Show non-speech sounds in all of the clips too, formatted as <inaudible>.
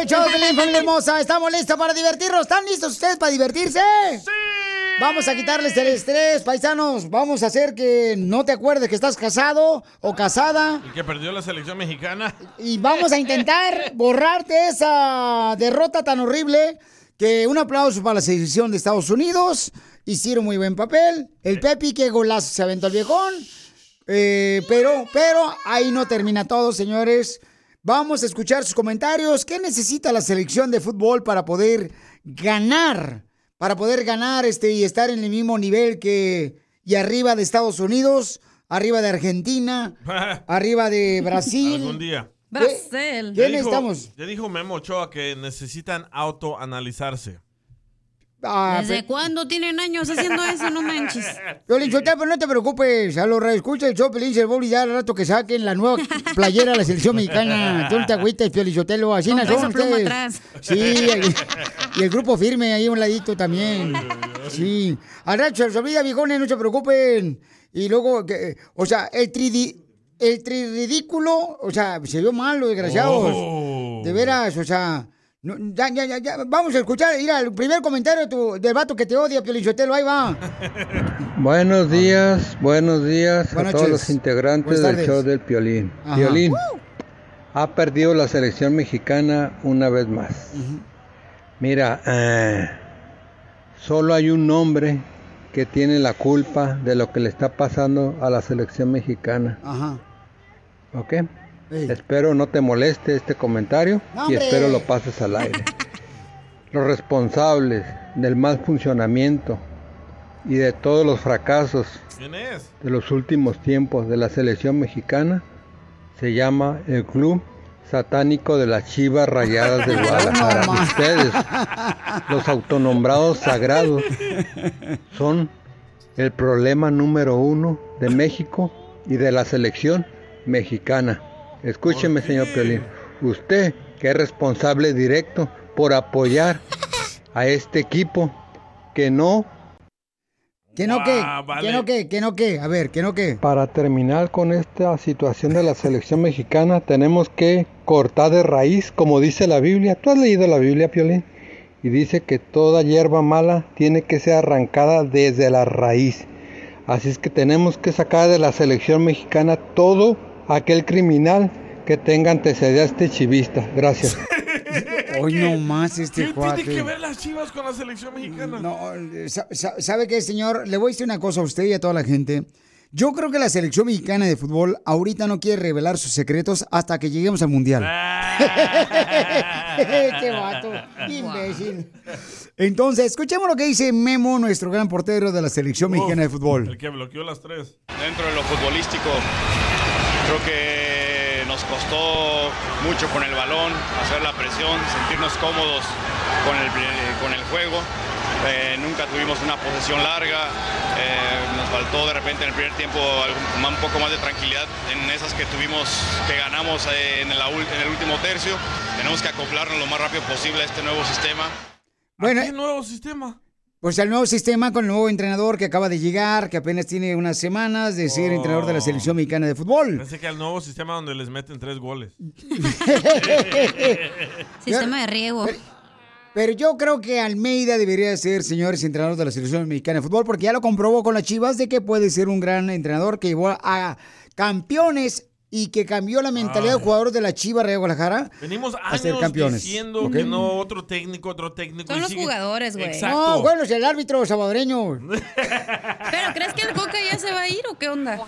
El show <laughs> de familia hermosa. Estamos listos para divertirnos. ¿Están listos ustedes para divertirse? ¡Sí! Vamos a quitarles el estrés, paisanos. Vamos a hacer que no te acuerdes que estás casado o casada. Y que perdió la selección mexicana. Y vamos a intentar <laughs> borrarte esa derrota tan horrible que un aplauso para la selección de Estados Unidos. Hicieron muy buen papel. El Pepi, que golazo se aventó al viejón. Eh, pero, pero ahí no termina todo, señores. Vamos a escuchar sus comentarios. ¿Qué necesita la selección de fútbol para poder ganar? Para poder ganar este y estar en el mismo nivel que y arriba de Estados Unidos, arriba de Argentina, <laughs> arriba de Brasil. Algún día. Brasil. Ya ¿Qué dijo- necesitamos? Ya dijo Memo Ochoa que necesitan autoanalizarse. Ah, ¿Desde pe- cuándo tienen años haciendo eso? No manches. <laughs> Piolín Sotelo, pero no te preocupes, a los escucha el show Piolín se va a ya al rato que saquen la nueva playera de la selección mexicana. Tú no te agüites, Piolín Sotelo, así Con no son peso pluma atrás. Sí, y, y el grupo firme ahí a un ladito también. Sí. Al rato se olvida, viejones, no se preocupen. Y luego, que, o sea, el tridi... El ridículo, o sea, se vio mal, los desgraciados. Oh. De veras, o sea, no, ya, ya, ya, ya, vamos a escuchar, mira, el primer comentario de tu- del vato que te odia, Piolín Sotelo, ahí va. <laughs> Buenos días, buenos días Buenas a todos noches. los integrantes del show del Piolín. Ajá. Piolín, ha perdido la selección mexicana una vez más. Mira, eh, solo hay un hombre que tiene la culpa de lo que le está pasando a la selección mexicana. Ajá. ¿Ok? Espero no te moleste este comentario y espero lo pases al aire. <laughs> Los responsables del mal funcionamiento y de todos los fracasos de los últimos tiempos de la selección mexicana se llama el Club Satánico de las Chivas Rayadas de <laughs> Guadalajara. Ustedes, los autonombrados sagrados, son el problema número uno de México y de la selección mexicana. Escúcheme, señor Piolín. Usted, que es responsable directo por apoyar a este equipo que no Que no que, Ah, vale. que no que, que no que, a ver, que no que. Para terminar con esta situación de la selección mexicana, tenemos que cortar de raíz, como dice la Biblia. ¿Tú has leído la Biblia, Piolín? Y dice que toda hierba mala tiene que ser arrancada desde la raíz. Así es que tenemos que sacar de la selección mexicana todo aquel criminal que tenga antecedentes chivistas. Gracias. <laughs> Hoy no más este ¿Qué cuate. tiene que ver las chivas con la selección mexicana? No, eh, sa- sa- ¿sabe qué, señor? Le voy a decir una cosa a usted y a toda la gente. Yo creo que la selección mexicana de fútbol ahorita no quiere revelar sus secretos hasta que lleguemos al mundial. <laughs> este vato, imbécil. Entonces, escuchemos lo que dice Memo, nuestro gran portero de la selección mexicana de fútbol. El que bloqueó las tres. Dentro de lo futbolístico, creo que nos costó mucho con el balón, hacer la presión, sentirnos cómodos con el, con el juego. Eh, nunca tuvimos una posesión larga, eh, nos faltó de repente en el primer tiempo algo- un poco más de tranquilidad en esas que tuvimos, que ganamos eh, en, el último tercio. Tenemos que acoplarnos lo más rápido posible a este nuevo sistema. Bueno, ¿Qué nuevo sistema? Pues el nuevo sistema con el nuevo entrenador que acaba de llegar, que apenas tiene unas semanas de ser entrenador de la selección mexicana de fútbol. Pensé que al nuevo sistema donde les meten tres goles. <laughs> Sistema de riego. Pero yo creo que Almeida debería ser, señores entrenadores de la selección mexicana de fútbol, porque ya lo comprobó con las Chivas de que puede ser un gran entrenador que llevó a campeones y que cambió la mentalidad de jugadores de la Chivas Real Guadalajara Venimos a ser años campeones. diciendo que no otro técnico, otro técnico. Son y los sigue- jugadores, güey. Exacto. No, bueno, es el árbitro salvadoreño. <laughs> ¿Pero crees que el Coca ya se va a ir o qué onda?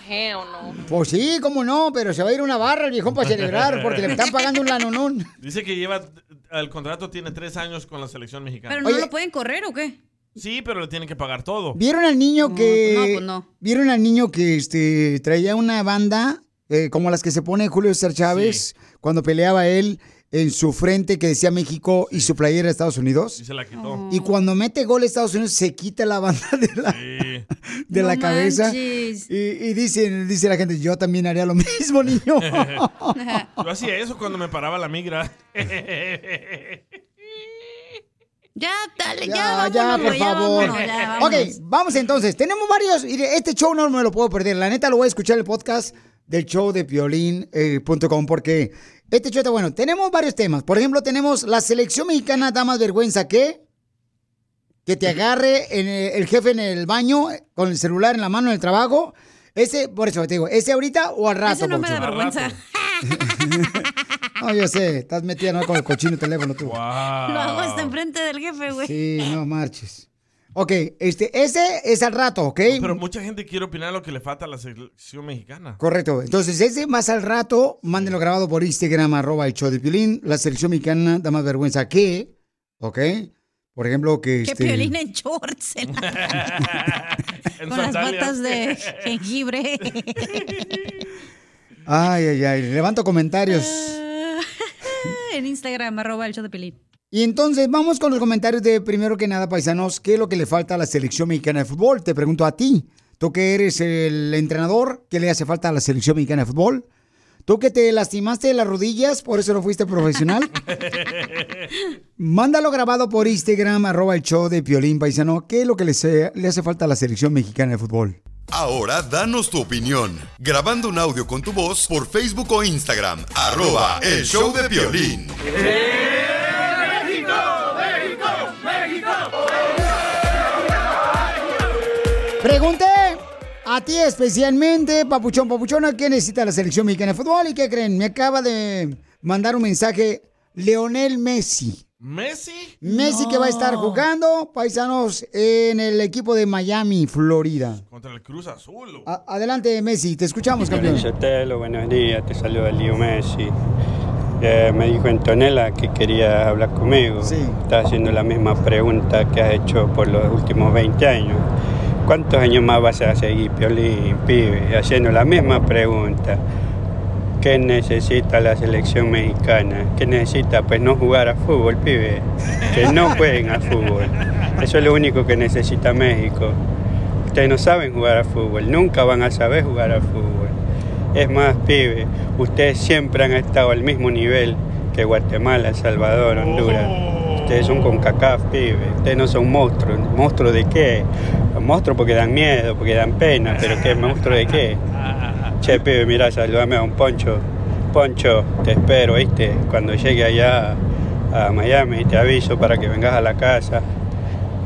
Pues sí, cómo no, pero se va a ir una barra el viejón para celebrar porque le están pagando un lanonón. <laughs> Dice que lleva, el contrato tiene tres años con la selección mexicana. ¿Pero no lo pueden correr o qué? Sí, pero le tienen que pagar todo. ¿Vieron al niño que. no, pues no. ¿Vieron al niño que este, traía una banda eh, como las que se pone Julio César Chávez cuando peleaba él en su frente que decía México y su playera de Estados Unidos? Y se la quitó. Y cuando mete gol Estados Unidos se quita la banda <laughs> de la, de la cabeza. Y, y dice, dice la gente, yo también haría lo <laughs> mismo, niño. <laughs> Yo hacía eso cuando me paraba la migra. Ya, dale, ya, Ya, vámonos, ya, por ya favor. vámonos, ya, ok, vamos entonces. Tenemos varios. y Este show no me lo puedo perder. La neta lo voy a escuchar el podcast del show de piolín.com porque este show está bueno. Tenemos varios temas. Por ejemplo, tenemos la selección mexicana da más vergüenza que que te agarre en el, el jefe en el baño eh, con el celular en la mano en el trabajo. Ese, por eso te digo, ese ahorita o al rato. Ese no me da vergüenza. <laughs> No, yo sé, estás metida ¿no? con el cochino teléfono tú. Lo hago hasta enfrente del jefe, güey. Sí, no marches. Ok, este, ese es al rato, ¿ok? Pero mucha gente quiere opinar lo que le falta a la selección mexicana. Correcto. Entonces, ese más al rato, mándenlo grabado por Instagram, arroba el show de Piolín. La selección mexicana da más vergüenza que, ¿ok? Por ejemplo, que Que este... piolín en shorts. en la- <laughs> En Con las patas de jengibre. Ay, ay, ay. Levanto comentarios. <laughs> en Instagram, arroba el show de Piolín. Y entonces vamos con los comentarios de primero que nada, paisanos, ¿qué es lo que le falta a la selección mexicana de fútbol? Te pregunto a ti, tú que eres el entrenador, ¿qué le hace falta a la selección mexicana de fútbol? ¿Tú que te lastimaste las rodillas, por eso no fuiste profesional? <laughs> Mándalo grabado por Instagram, arroba el show de Piolín, paisano, ¿qué es lo que le, se- le hace falta a la selección mexicana de fútbol? Ahora danos tu opinión, grabando un audio con tu voz por Facebook o Instagram, arroba el show de violín. Pregunté a ti especialmente, papuchón, papuchona, ¿qué necesita la selección mexicana de fútbol? ¿Y qué creen? Me acaba de mandar un mensaje Leonel Messi. ¿Messi? Messi que va a estar jugando, paisanos, en el equipo de Miami, Florida. Contra el Cruz Azul. A- adelante, Messi, te escuchamos, campeón. Buenos días, te saluda Lío Messi. Eh, me dijo Antonella que quería hablar conmigo. Está haciendo la misma pregunta que has hecho por los últimos 20 años. ¿Cuántos años más vas a seguir, Piolín, pibe? Haciendo la misma pregunta. ¿Qué necesita la selección mexicana? ¿Qué necesita? Pues no jugar a fútbol, pibe. Que no <laughs> jueguen a fútbol. Eso es lo único que necesita México. Ustedes no saben jugar a fútbol, nunca van a saber jugar a fútbol. Es más, pibe, ustedes siempre han estado al mismo nivel que Guatemala, El Salvador, Honduras. Ustedes son con CACAF, pibe. Ustedes no son monstruos. ¿Monstruos de qué? Monstruos porque dan miedo, porque dan pena, pero ¿qué? ¿Monstruos de qué? Che, pibe, mira, saludame a un Poncho. Poncho, te espero, ¿viste? Cuando llegue allá a Miami te aviso para que vengas a la casa.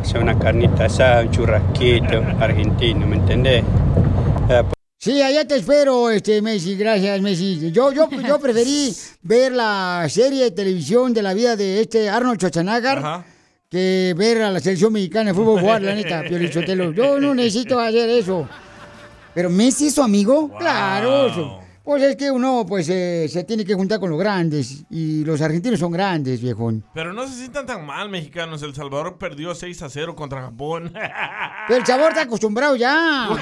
Hacer una carnita asada, un churrasquito argentino, ¿me entendés? Sí, allá te espero, este Messi, gracias Messi. Yo, yo, yo <laughs> preferí ver la serie de televisión de la vida de este Arnold Schwarzenegger que ver a la selección mexicana de fútbol jugar, la neta, Pio Lichotelo. Yo no necesito hacer eso. Pero Messi es su amigo, claro. eso. Pues es que uno pues eh, se tiene que juntar con los grandes y los argentinos son grandes, viejón. Pero no se sientan tan mal, mexicanos. El Salvador perdió 6 a 0 contra Japón. <laughs> Pero el sabor está acostumbrado ya. <laughs>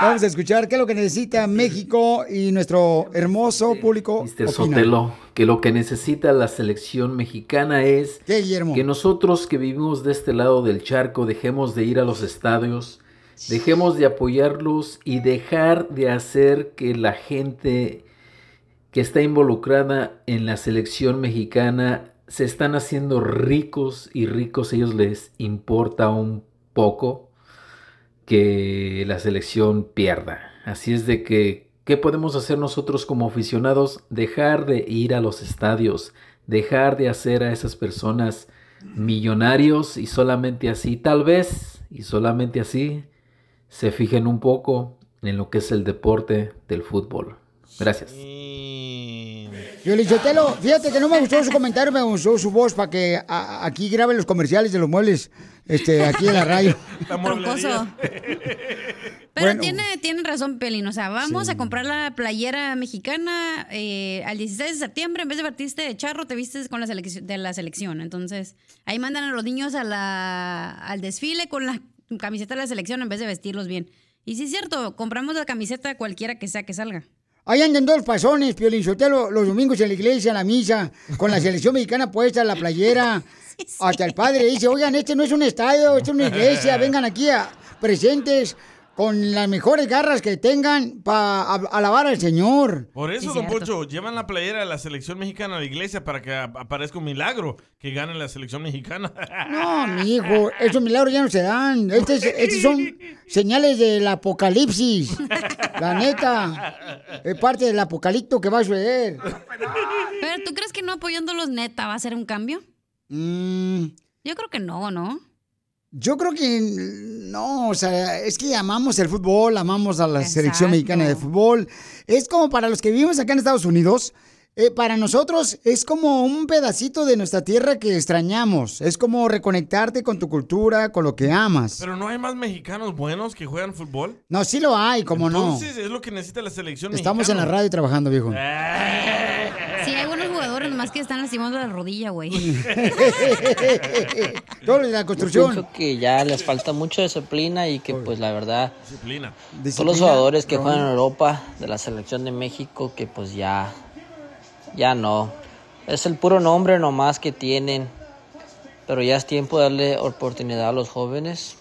Vamos a escuchar qué es lo que necesita México y nuestro hermoso público. Mr. opina. Sotelo, que lo que necesita la selección mexicana es que nosotros que vivimos de este lado del charco dejemos de ir a los estadios, dejemos de apoyarlos y dejar de hacer que la gente que está involucrada en la selección mexicana se están haciendo ricos y ricos, ellos les importa un poco que la selección pierda. Así es de que ¿Qué podemos hacer nosotros como aficionados? Dejar de ir a los estadios, dejar de hacer a esas personas millonarios y solamente así, tal vez, y solamente así, se fijen un poco en lo que es el deporte del fútbol. Gracias. Yo le fíjate que no me gustó su comentario, me gustó su voz para que aquí grabe los comerciales de los muebles este, aquí en la radio. <laughs> <laughs> Pero tiene, tiene razón, Pelín. O sea, vamos a comprar la playera mexicana eh, al 16 de septiembre. En vez de vestirte de charro, te vistes con la selección, de la selección. Entonces, ahí mandan a los niños a la, al desfile con la camiseta de la selección en vez de vestirlos bien. Y sí es cierto, compramos la camiseta cualquiera que sea que salga. Ahí andan dos pasones, Piolín Sotelo, los domingos en la iglesia, en la misa, con la <laughs> selección mexicana puesta, la playera. <laughs> Hasta el padre dice, oigan, este no es un estadio, esto es una iglesia, vengan aquí a, presentes con las mejores garras que tengan para alabar al Señor. Por eso, don Pocho, llevan la playera de la selección mexicana a la iglesia para que aparezca un milagro que gane la selección mexicana. <laughs> No, mi hijo, esos milagros ya no se dan. Estos, son señales del apocalipsis. La neta. Es parte del apocalipto que va a suceder. Pero tú crees que no apoyándolos neta va a ser un cambio? Mm. Yo creo que no, ¿no? Yo creo que no, o sea, es que amamos el fútbol, amamos a la selección mexicana de fútbol. Es como para los que vivimos acá en Estados Unidos, eh, para nosotros es como un pedacito de nuestra tierra que extrañamos. Es como reconectarte con tu cultura, con lo que amas. Pero no hay más mexicanos buenos que juegan fútbol. No, sí lo hay, como no. Entonces es lo que necesita la selección Estamos en la radio trabajando, viejo. <laughs> Sí, hay buenos jugadores, más que están lastimando la rodilla, güey. <laughs> Todo la construcción. Yo pienso que ya les falta mucha disciplina y que, pues, la verdad, disciplina. todos los jugadores que juegan en Europa de la selección de México, que pues ya, ya no. Es el puro nombre nomás que tienen. Pero ya es tiempo de darle oportunidad a los jóvenes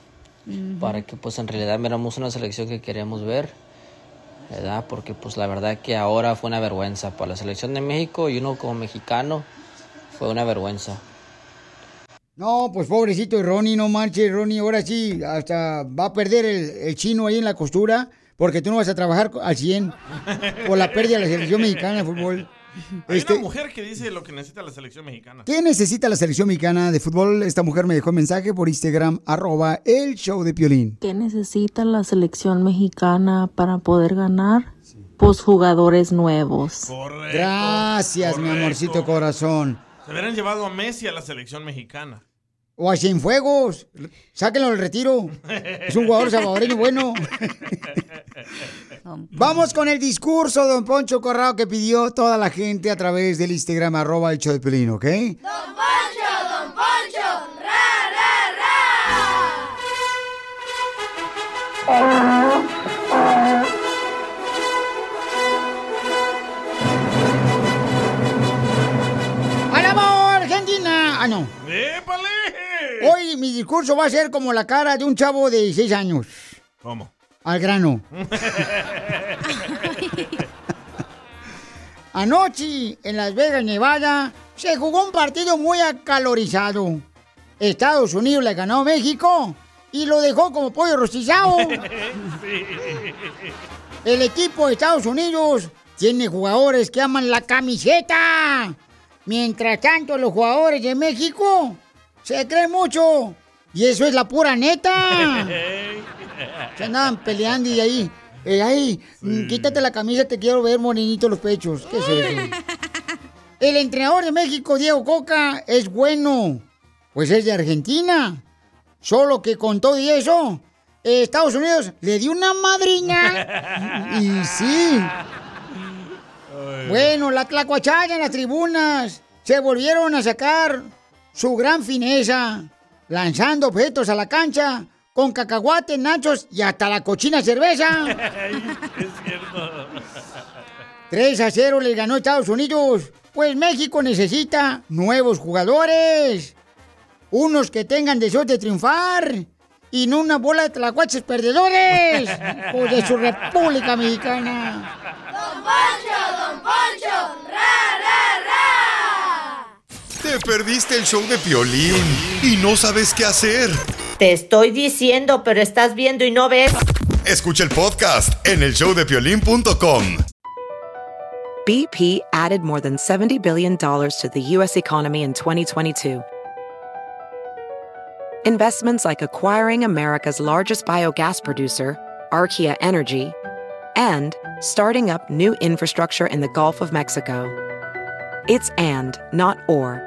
para que, pues, en realidad miramos una selección que queremos ver. ¿Verdad? Porque pues la verdad que ahora fue una vergüenza para la selección de México y uno como mexicano fue una vergüenza. No, pues pobrecito Ronnie, no manches, Ronnie, ahora sí, hasta va a perder el, chino ahí en la costura, porque tú no vas a trabajar al 100 por la pérdida de la selección mexicana de fútbol. Hay una este, mujer que dice lo que necesita la selección mexicana. ¿Qué necesita la selección mexicana de fútbol? Esta mujer me dejó un mensaje por Instagram, arroba el show de Piolín. ¿Qué necesita la selección mexicana para poder ganar? Pues jugadores nuevos. Correcto. Gracias, mi amorcito corazón. Se hubieran llevado a Messi a la selección mexicana. O a Cienfuegos. Sáquenlo del retiro. Es un jugador salvadoreño bueno. Vamos con el discurso, don Poncho Corrado, que pidió toda la gente a través del Instagram, arroba el show de Pelín, ¿ok? Don Poncho, don Poncho, ra, ra, ra. Hoy mi discurso va a ser como la cara de un chavo de 16 años. ¿Cómo? Al grano. <laughs> <laughs> Anoche, en Las Vegas, Nevada, se jugó un partido muy acalorizado. Estados Unidos le ganó a México y lo dejó como pollo rostizado. <laughs> El equipo de Estados Unidos tiene jugadores que aman la camiseta. Mientras tanto, los jugadores de México se creen mucho. Y eso es la pura neta. <laughs> Se andaban peleando y ahí, eh, ahí, mm, quítate la camisa, te quiero ver morenito los pechos. ¿Qué es eso? <laughs> El entrenador de México, Diego Coca, es bueno. Pues es de Argentina. Solo que con todo y eso, Estados Unidos le dio una madriña. <laughs> y sí. Bueno, la tlacuachaya en las tribunas se volvieron a sacar su gran fineza, lanzando objetos a la cancha con cacahuates, nachos y hasta la cochina cerveza. <laughs> es cierto. 3 a 0 le ganó Estados Unidos. Pues México necesita nuevos jugadores. Unos que tengan deseo de triunfar. Y no una bola de tlacuaches perdedores. pues de su República Mexicana. Don Poncho, Don Poncho, ra, ra, ra. Te perdiste el show de Piolín y no sabes qué hacer. Te estoy diciendo, pero estás viendo y no ves. Escucha el podcast en el showdepiolín.com. BP added more than $70 billion to the U.S. economy in 2022. Investments like acquiring America's largest biogas producer, Archaea Energy, and starting up new infrastructure in the Gulf of Mexico. It's and, not or.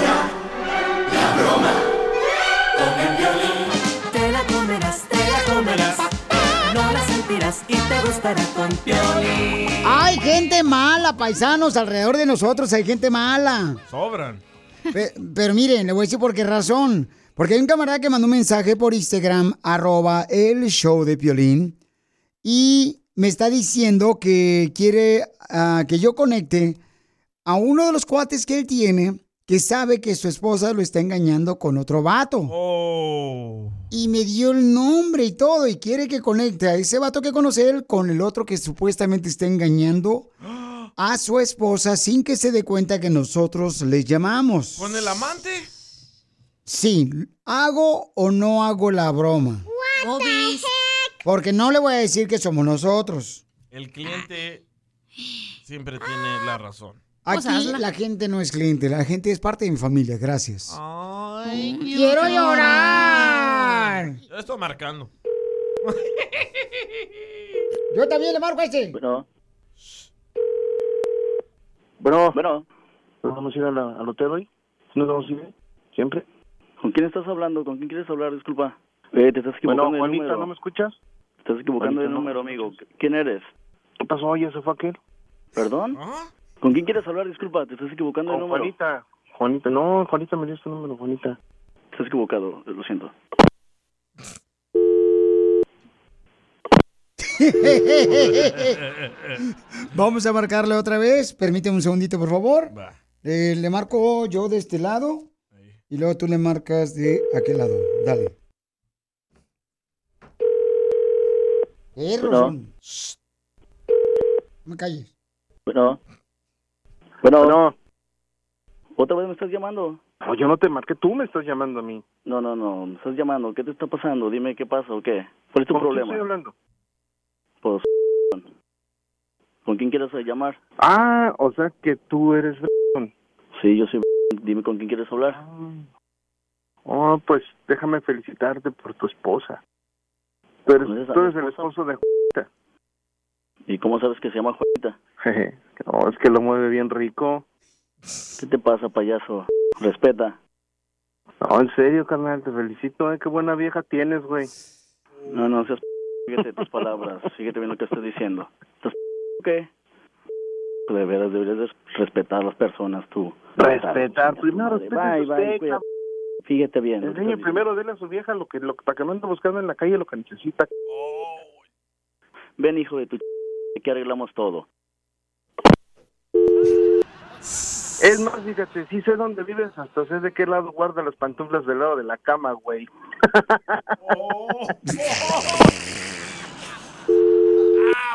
y te gustará con Piolín. Hay gente mala, paisanos, alrededor de nosotros hay gente mala. Sobran. Pe- Pero, miren, le voy a decir por qué razón. Porque hay un camarada que mandó un mensaje por Instagram, arroba el show de Piolín, y me está diciendo que quiere ah, que yo conecte a uno de los cuates que él tiene que sabe que su esposa lo está engañando con otro vato. Y me dio el nombre y todo, y quiere que conecte a ese vato que conoce él con el otro que supuestamente está engañando a su esposa sin que se dé cuenta que nosotros le llamamos. ¿Con el amante? Sí, ¿hago o no hago la broma? Porque no le voy a decir que somos nosotros. El cliente siempre tiene la razón. Aquí la gente no es cliente, la gente es parte de mi familia, gracias. Ay, ¡Quiero llorar! Yo estoy marcando. <laughs> Yo también le marco a este. Bueno. Bueno. Bueno. ¿Nos vamos a ir a la- al hotel hoy? ¿Sí ¿Nos vamos a ir? ¿Siempre? ¿Con quién estás hablando? ¿Con quién quieres hablar? Disculpa. Eh, te estás equivocando Bueno, de Juanita, número. ¿no me escuchas? Te estás equivocando Juanita, de ¿no? número, amigo. ¿Quién eres? ¿Qué pasó? ¿Ya se fue aquel? ¿Perdón? ¿Con quién quieres hablar? Disculpa, te estás equivocando de Con número. Juanita. Juanita, no, Juanita me dio este número, Juanita. Estás equivocado, lo siento. <laughs> Vamos a marcarle otra vez. Permíteme un segundito, por favor. Eh, le marco yo de este lado. Y luego tú le marcas de aquel lado. Dale. Eh, Bueno. Rosón. Shh. No me calles. Bueno. Bueno. ¿Otra vez me estás llamando? No, yo no te marqué, tú me estás llamando a mí. No, no, no, me estás llamando. ¿Qué te está pasando? Dime qué pasa o qué. ¿Cuál es tu ¿Con quién problema? estoy hablando? Pues, <laughs> ¿con quién quieres llamar? Ah, o sea que tú eres... <laughs> Sí, yo soy. Dime con quién quieres hablar. Oh, pues déjame felicitarte por tu esposa. Tú eres, ¿Conoces a tú eres el esposo de <laughs> Juanita. ¿Y cómo sabes que se llama Juanita? Jeje, no, es que lo mueve bien rico. ¿Qué te pasa, payaso? Respeta. No, en serio, carnal, te felicito, eh, qué buena vieja tienes, güey. No, no seas. Fíjate tus palabras. Fíjate bien lo que estoy diciendo. ¿Estás qué? De veras, deberías de respetar a las personas, tú. Respetar, primero respeta bye, usted. Fíjate bien. Enseñe primero, dele a su vieja lo que, lo, para que no ande buscando en la calle lo que necesita. Ven, hijo de tu ch... que arreglamos todo. Es más, fíjate, sí sé dónde vives, hasta sé de qué lado guarda las pantuflas del lado de la cama, güey. <laughs>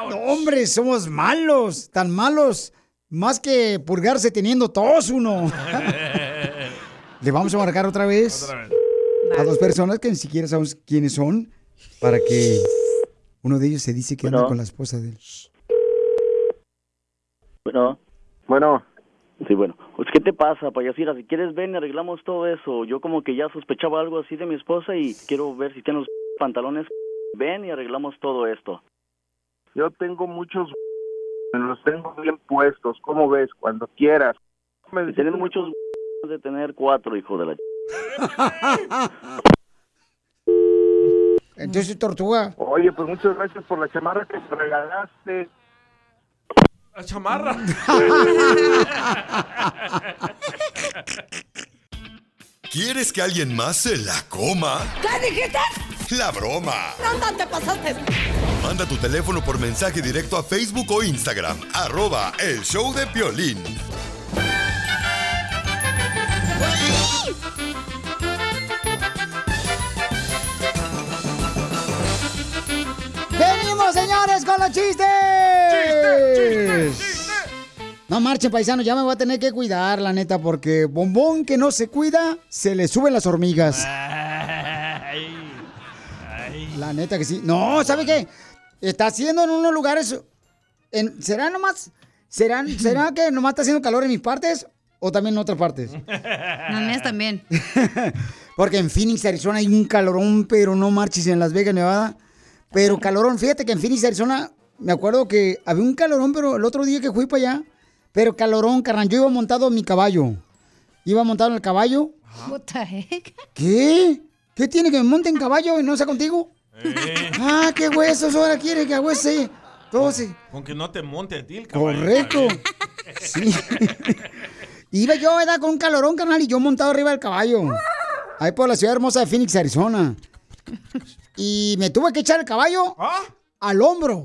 No, hombre, somos malos, tan malos. Más que purgarse teniendo tos uno. <laughs> Le vamos a marcar otra vez, a dos personas que ni siquiera sabemos quiénes son para que uno de ellos se dice que anda con la esposa de él. Bueno. Bueno. Sí, bueno. Pues, ¿qué te pasa, payasira? Si quieres, ven y arreglamos todo eso. Yo como que ya sospechaba algo así de mi esposa y quiero ver si tiene los pantalones. Ven y arreglamos todo esto. Yo tengo muchos... Me los tengo bien puestos. ¿Cómo ves? Cuando quieras. Y Tienes muchos de tener cuatro, hijo de la... <laughs> Entonces, tortuga. Oye, pues muchas gracias por la chamarra que me regalaste. La chamarra. <laughs> ¿Quieres que alguien más se la coma? ¿Qué dijiste? La broma. No, te pasaste. Manda tu teléfono por mensaje directo a Facebook o Instagram. Arroba El Show de Piolín. Señores, con los chistes! No marchen, paisano, ya me voy a tener que cuidar, la neta, porque bombón que no se cuida, se le suben las hormigas. La neta que sí. No, ¿sabe qué? Está haciendo en unos lugares. en- ¿Será nomás? ¿Será, <laughs> ¿Será que nomás está haciendo calor en mis partes? ¿O también en otras partes? <laughs> Las mías también. <laughs> Porque en Phoenix, Arizona hay un calorón, pero no marches en Las Vegas, Nevada. Pero calorón, fíjate que en Phoenix, Arizona, me acuerdo que había un calorón, pero el otro día que fui para allá, pero calorón, carnal, yo iba montado en mi caballo. Iba montado en el caballo. What the heck? ¿Qué? ¿Qué tiene que me monte en caballo y no sea contigo? Eh, Ah, qué huesos, ahora quiere que agüese. Todo se- con que no te monte a ti el caballo. Correcto. <laughs> Sí. Iba yo, ¿verdad? Con un calorón, carnal, y yo montado arriba del caballo. Ahí por la ciudad hermosa de Phoenix, Arizona. Y me tuve que echar el caballo al hombro.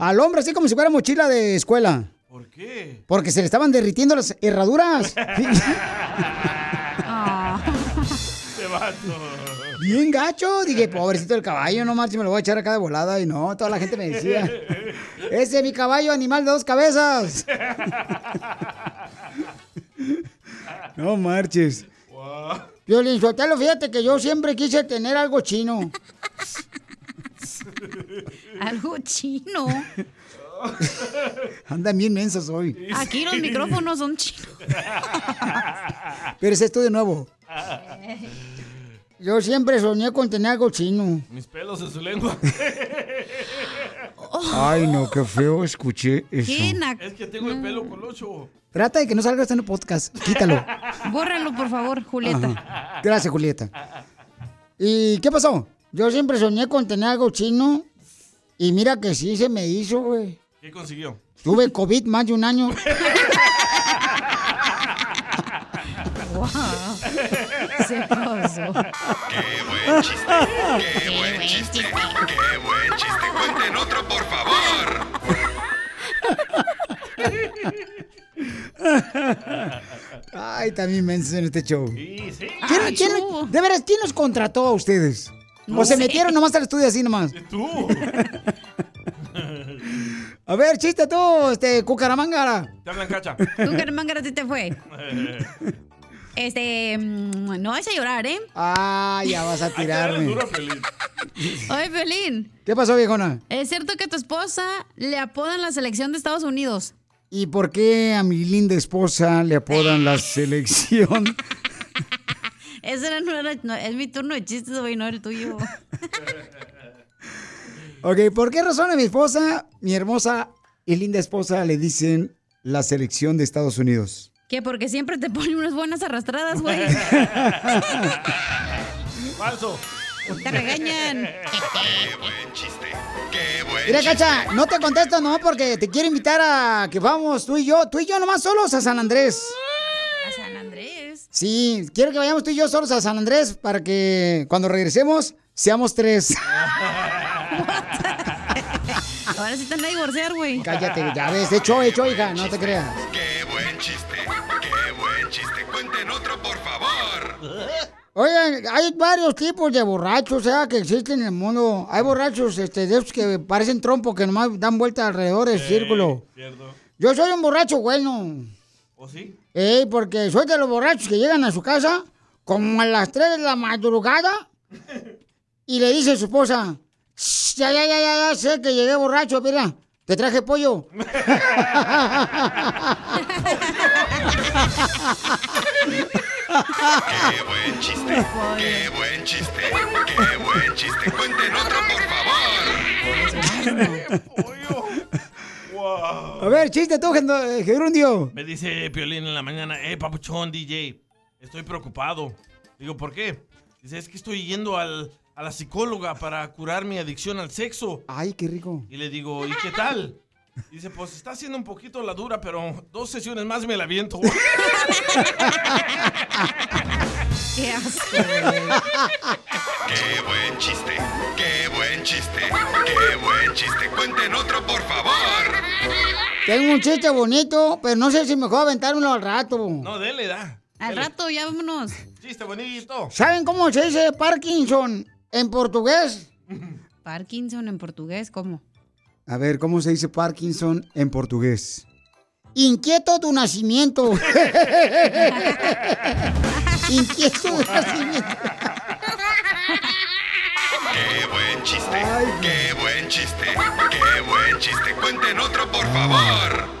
Al hombro, así como si fuera mochila de escuela. ¿Por qué? Porque se le estaban derritiendo las herraduras. <laughs> Este vato. Bien gacho. Dije, pobrecito el caballo, no marches, me lo voy a echar acá de volada. Y no, toda la gente me decía, ese es mi caballo, animal de dos cabezas. <laughs> No marches. Violín Sotelo, fíjate que yo siempre quise tener algo chino. <laughs> Algo chino. <laughs> Andan bien mensos hoy. Aquí los micrófonos son chinos. <laughs> Pero es esto de nuevo. Yo siempre soñé con tener algo chino. Mis pelos en su lengua. Ay, no, qué feo escuché eso. Es que tengo el pelo colocho. Trata de que no salga esto en el podcast. Quítalo. Bórralo, por favor, Julieta. Ajá. Gracias, Julieta. ¿Y qué pasó? Yo siempre soñé con tener algo chino. Y mira que sí se me hizo, güey. ¿Qué consiguió? Tuve COVID más de un año. Se pasó. ¡Qué buen chiste! ¡Qué buen chiste! ¡Qué buen chiste! ¡Cuenten otro, por favor! Ay, también mensos en este show. Sí, sí. ¿Quién- quién- de veras, ¿quién los contrató a ustedes? No ¿O se metieron nomás al estudio así nomás? Tú. <laughs> A ver, chiste tú, este, cucaramangara. Te hablan cacha. Tú, Carmangara, a ti te fue. Este, mm, no vas a llorar, ¿eh? Ah, ya vas a tirarme. Oye, Pelín. ¿Qué pasó, viejona? ¿Es cierto que tu esposa le apodan la selección de Estados Unidos? ¿Y por qué a mi linda esposa le apodan la selección? <laughs> Ese era, no era- no, es mi turno de chistes, güey, no el tuyo. <laughs> Ok, ¿por qué razón a mi esposa, mi hermosa y linda esposa, le dicen la selección de Estados Unidos? Que porque siempre te ponen unas buenas arrastradas, güey. <laughs> Falso. Te regañan. ¡Qué buen chiste! ¡Qué buen Mira, chiste! Cacha, no te contesto no porque te quiero invitar a que vamos tú y yo, tú y yo nomás solos a San Andrés. A San Andrés. Sí, quiero que vayamos tú y yo solos a San Andrés para que cuando regresemos seamos tres. <laughs> Ahora sí te van a divorciar, güey. Cállate, ya ves, hecho, hecho, hija, no te creas. ¡Qué buen chiste! ¡Qué buen chiste! ¡Cuenten otro, por favor! Oigan, hay varios tipos de borrachos, ¿eh? que existen en el mundo. Hay borrachos este, de esos que parecen trompo, que nomás dan vuelta alrededor del círculo. Cierto. Yo soy un borracho bueno. ¿O sí? Eh, porque soy de los borrachos que llegan a su casa como a las 3 de la madrugada y le dice a su esposa, "Shh, ya, ya, ya, ya, ya sé que llegué borracho, mira, ¿Te traje pollo? <laughs> <laughs> ¡Qué buen chiste! ¡Qué buen chiste! ¡Qué buen chiste! ¡Cuenten otro, por favor! A ver, chiste tú, eh, Gerundio. Me dice Piolín en la mañana, eh, papuchón, DJ, estoy preocupado. Digo, ¿por qué? Dice, es que estoy yendo al, a la psicóloga para curar mi adicción al sexo. Ay, qué rico. Y le digo, ¿y qué tal? Dice, pues está haciendo un poquito la dura, pero dos sesiones más me la aviento. <laughs> Qué asco, ¡Qué buen chiste! ¡Qué buen chiste! ¡Qué buen chiste! ¡Cuenten otro, por favor! Tengo un chiste bonito, pero no sé si mejor aventármelo al rato. No, dele, da. Al rato, ya vámonos. Chiste bonito. ¿Saben cómo se dice Parkinson en portugués? Parkinson en portugués, ¿cómo? A ver, ¿cómo se dice Parkinson en portugués? Inquieto tu nacimiento. <laughs> Inquieto tu nacimiento. ¡Qué buen chiste! ¡Qué buen chiste! ¡Qué buen chiste! ¡Cuenten otro, por favor!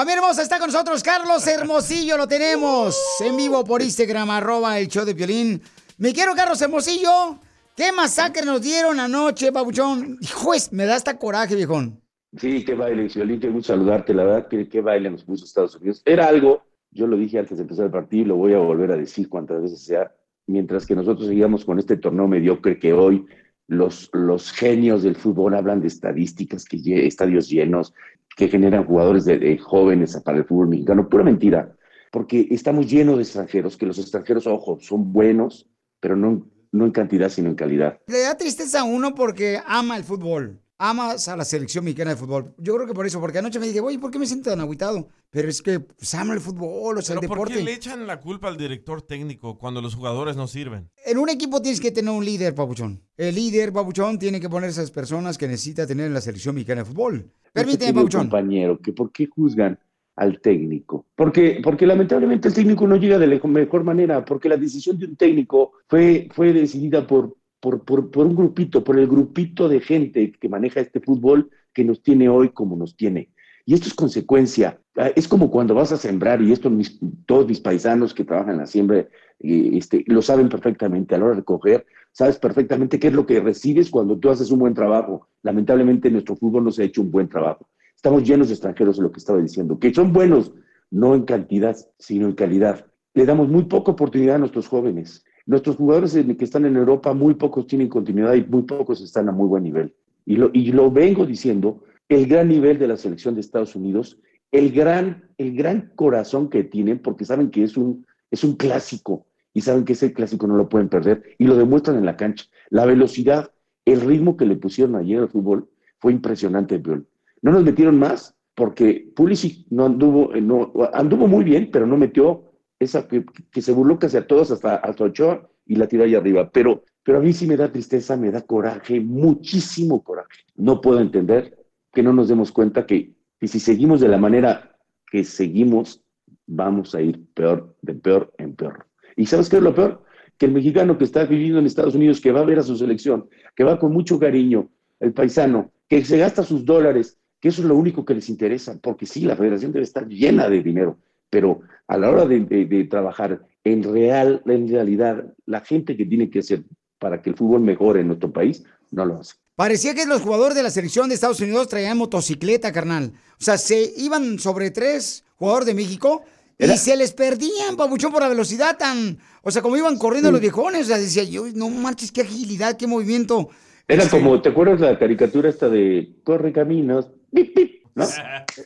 Familia hermosa, está con nosotros Carlos Hermosillo, lo tenemos en vivo por Instagram, arroba el show de violín. Me quiero, Carlos Hermosillo. ¿Qué masacre nos dieron anoche, babuchón? Juez, me da hasta coraje, viejón. Sí, qué baile, Violín, qué gusto saludarte, la verdad, que qué baile nos puso Estados Unidos. Era algo, yo lo dije antes de empezar el partido, y lo voy a volver a decir cuantas veces sea, mientras que nosotros seguíamos con este torneo mediocre que hoy los, los genios del fútbol hablan de estadísticas, que estadios llenos, que generan jugadores de, jóvenes para el fútbol mexicano, pura mentira, porque estamos llenos de extranjeros, que los extranjeros, ojo, son buenos, pero no, no en cantidad, sino en calidad. Le da tristeza a uno porque ama el fútbol. Amas a la selección mexicana de fútbol. Yo creo que por eso, porque anoche me dije, oye, ¿por qué me siento tan agüitado? Pero es que pues, amo el fútbol, o sea, el ¿Pero por qué deporte. le echan la culpa al director técnico cuando los jugadores no sirven? En un equipo tienes que tener un líder, papuchón. El líder, papuchón, tiene que poner esas personas que necesita tener en la selección mexicana de fútbol. Permíteme, papuchón. compañero, que por qué juzgan al técnico. Porque, porque lamentablemente el técnico no llega de la mejor manera, porque la decisión de un técnico fue, fue decidida por, por, por, por un grupito, por el grupito de gente que maneja este fútbol que nos tiene hoy como nos tiene. Y esto es consecuencia. Ah, Es como cuando vas a sembrar, y esto mis- todos mis paisanos que trabajan en la siembra este, lo saben perfectamente. A la hora de recoger, sabes perfectamente qué es lo que recibes cuando tú haces un buen trabajo. Lamentablemente, nuestro fútbol no se ha hecho un buen trabajo. Estamos llenos de extranjeros, es lo que estaba diciendo, que son buenos, no en cantidad, sino en calidad. Le damos muy poca oportunidad a nuestros jóvenes. Nuestros jugadores que están en Europa, muy pocos tienen continuidad y muy pocos están a muy buen nivel. Y lo, y lo vengo diciendo, el gran nivel de la selección de Estados Unidos, el gran, el gran corazón que tienen, porque saben que es un, es un clásico y saben que ese clásico no lo pueden perder y lo demuestran en la cancha. La velocidad, el ritmo que le pusieron ayer al fútbol fue impresionante, Piol. No nos metieron más porque Pulisic no anduvo, eh, no, anduvo muy bien, pero no metió esa que, que se burló casi a todos hasta, hasta Ochoa y la tiró ahí arriba. Pero, pero a mí sí me da tristeza, me da coraje, muchísimo coraje. No puedo entender que no nos demos cuenta que, que si seguimos de la manera que seguimos, vamos a ir peor, de peor en peor. ¿Y sabes qué es lo peor? Que el mexicano que está viviendo en Estados Unidos, que va a ver a su selección, que va con mucho cariño, el paisano, que se gasta sus dólares, que eso es lo único que les interesa, porque sí, la federación debe estar llena de dinero, pero a la hora de, de- de trabajar en real, en realidad, la gente que tiene que hacer para que el fútbol mejore en nuestro país, no lo hace. Parecía que los jugadores de la selección de Estados Unidos traían motocicleta, carnal. O sea, se iban sobre tres jugadores de México y se les perdían, papuchón, por la velocidad tan... O sea, como iban corriendo Sí. los viejones. O sea, decía yo, no manches, qué agilidad, qué movimiento. Era Este, como, ¿te acuerdas la caricatura esta de Corre Caminos? Pip, pip, ¿no?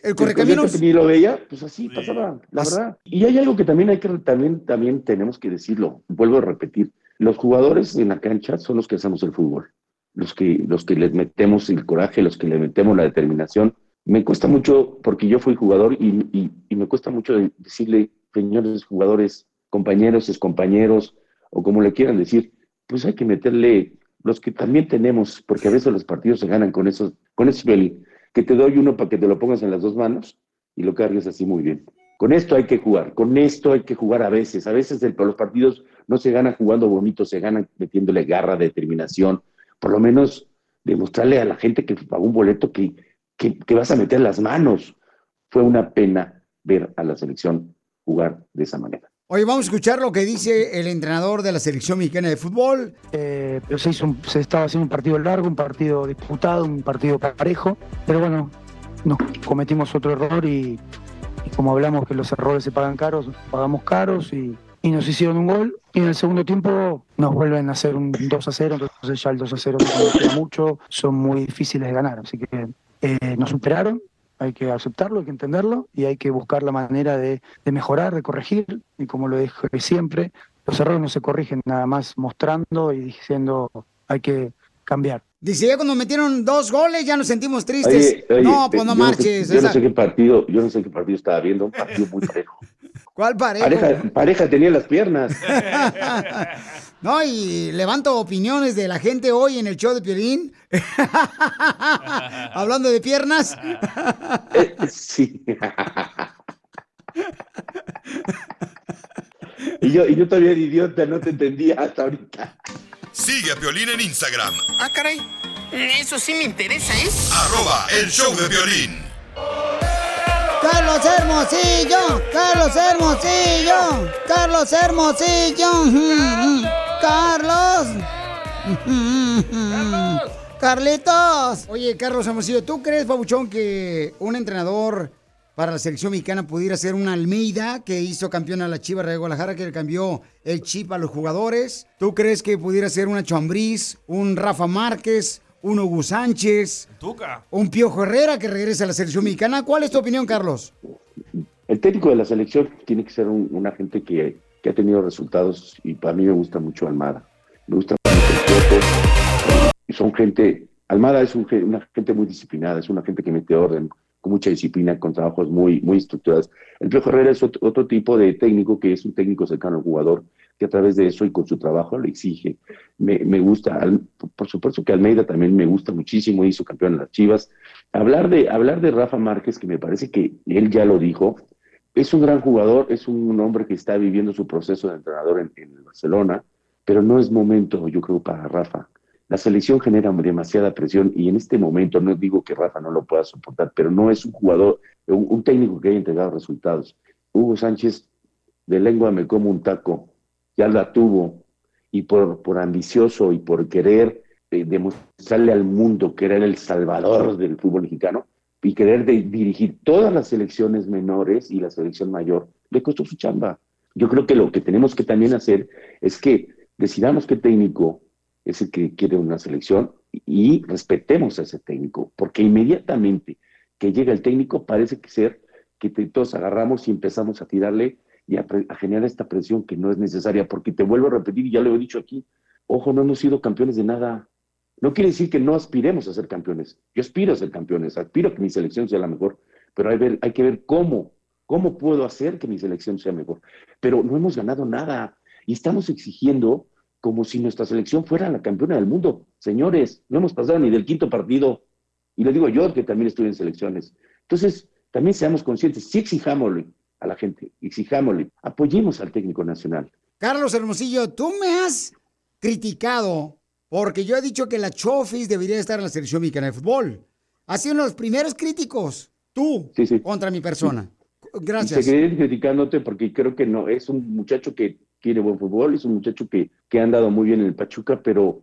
El correcaminos. Pues yo Ni lo veía, pues así pasaba, la verdad. Y hay algo que también hay que, también, también tenemos que decirlo, vuelvo a repetir, los jugadores en la cancha son los que hacemos el fútbol, los que, los que les metemos el coraje, los que le metemos la determinación. Me cuesta mucho, porque yo fui jugador y, y- y me cuesta mucho de- decirle, señores jugadores, compañeros, excompañeros, o como le quieran decir, pues hay que meterle los que también tenemos, porque a veces los partidos se ganan con esos, con esos violín, que te doy uno para que te lo pongas en las dos manos, y lo cargues así muy bien. Con esto hay que jugar, con esto hay que jugar a veces. A veces el- los partidos no se ganan jugando bonito, se ganan metiéndole garra, determinación. Por lo menos demostrarle a la gente que pagó un boleto que, que, que vas a meter las manos. Fue una pena ver a la selección jugar de esa manera. Oye, vamos a escuchar lo que dice el entrenador de la selección mexicana de fútbol. Eh, pero se, hizo se estaba haciendo un partido largo, un partido disputado, un partido parejo, pero bueno, nos cometimos otro error y, como hablamos que los errores se pagan caros, pagamos caros y, nos hicieron un gol. Y en el segundo tiempo nos vuelven a hacer un 2 a 0, entonces ya el 2 a 0 no mucho, son muy difíciles de ganar, así que eh, nos superaron, hay que aceptarlo, hay que entenderlo y hay que buscar la manera de, de mejorar, de corregir y como lo dije siempre, los errores no se corrigen nada más mostrando y diciendo hay que cambiar. Dice, ya cuando metieron dos goles ya nos sentimos tristes. Oye, oye, no, pues eh, no yo sé- marches. yo no sé qué partido, yo no sé qué partido estaba viendo, un partido muy parejo. <laughs> ¿Cuál parejo? Pareja, pareja tenía las piernas. <laughs> no, y levanto opiniones de la gente hoy en el show de Piolín. <laughs> Hablando de piernas. <laughs> Sí. y, yo, y yo todavía de idiota, no te entendía hasta ahorita. Sigue a Piolín en Instagram, Ah, caray. Eso sí me interesa, ¿eh? arroba el show de violín. Carlos Hermosillo, Carlos Hermosillo, Carlos Hermosillo, mm, Carlos. Carlitos. Oye, Carlos Hermosillo, ¿tú crees, Pabuchón, que un entrenador para la selección mexicana pudiera ser un Almeida que hizo campeón a la Chivas de Guadalajara, que le cambió el chip a los jugadores? ¿Tú crees que pudiera ser una Chambriz, un Rafa Márquez, un Hugo Sánchez? Tuca. Un Piojo Herrera que regrese a la selección mexicana. ¿Cuál es tu opinión, Carlos? El técnico de la selección tiene que ser un- una gente que, que ha tenido resultados y para mí me gusta mucho Almada. Me gusta mucho el son gente, Almada es un una gente muy disciplinada, es una gente que mete orden, con mucha disciplina, con trabajos muy, muy estructurados. El Piojo Herrera es otro, otro tipo de técnico que es un técnico cercano al jugador, que a través de eso y con su trabajo le exige. Me, me gusta, Al- por supuesto que Almeida también me gusta muchísimo, hizo campeón en las Chivas. Hablar de, hablar de Rafa Márquez, que me parece que él ya lo dijo, es un gran jugador, es un hombre que está viviendo su proceso de entrenador en, Barcelona, pero no es momento, yo creo, para Rafa. La selección genera demasiada presión y en este momento no digo que Rafa no lo pueda soportar, pero no es un jugador, un, un técnico que haya entregado resultados. Hugo Sánchez, de lengua me como un taco, ya la tuvo y por, por ambicioso y por querer eh, demostrarle al mundo que era el salvador del fútbol mexicano y querer dirigir todas las selecciones menores y la selección mayor, le costó su chamba. Yo creo que lo que tenemos que también hacer es que decidamos qué técnico es el que quiere una selección y respetemos a ese técnico, porque inmediatamente que llega el técnico parece que ser que todos agarramos y empezamos a tirarle y a generar esta presión que no es necesaria, porque te vuelvo a repetir, y ya lo he dicho aquí, ojo, no hemos sido campeones de nada. No quiere decir que no aspiremos a ser campeones. Yo aspiro a ser campeones, aspiro a que mi selección sea la mejor, pero hay, que ver cómo, cómo puedo hacer que mi selección sea mejor. Pero no hemos ganado nada y estamos exigiendo como si nuestra selección fuera la campeona del mundo. Señores, no hemos pasado ni del quinto partido. Y le digo yo que también estoy en selecciones. Entonces, también seamos conscientes, sí exijámosle a la gente, exijámosle, apoyemos al técnico nacional. Carlos Hermosillo, tú me has criticado porque yo he dicho que la Chofis debería estar en la selección mexicana de fútbol. Has sido uno de los primeros críticos, tú, Sí, sí. contra mi persona. Gracias. seguiré criticándote porque creo que no, es un muchacho que quiere buen fútbol, es un muchacho que, que ha andado muy bien en el Pachuca, pero,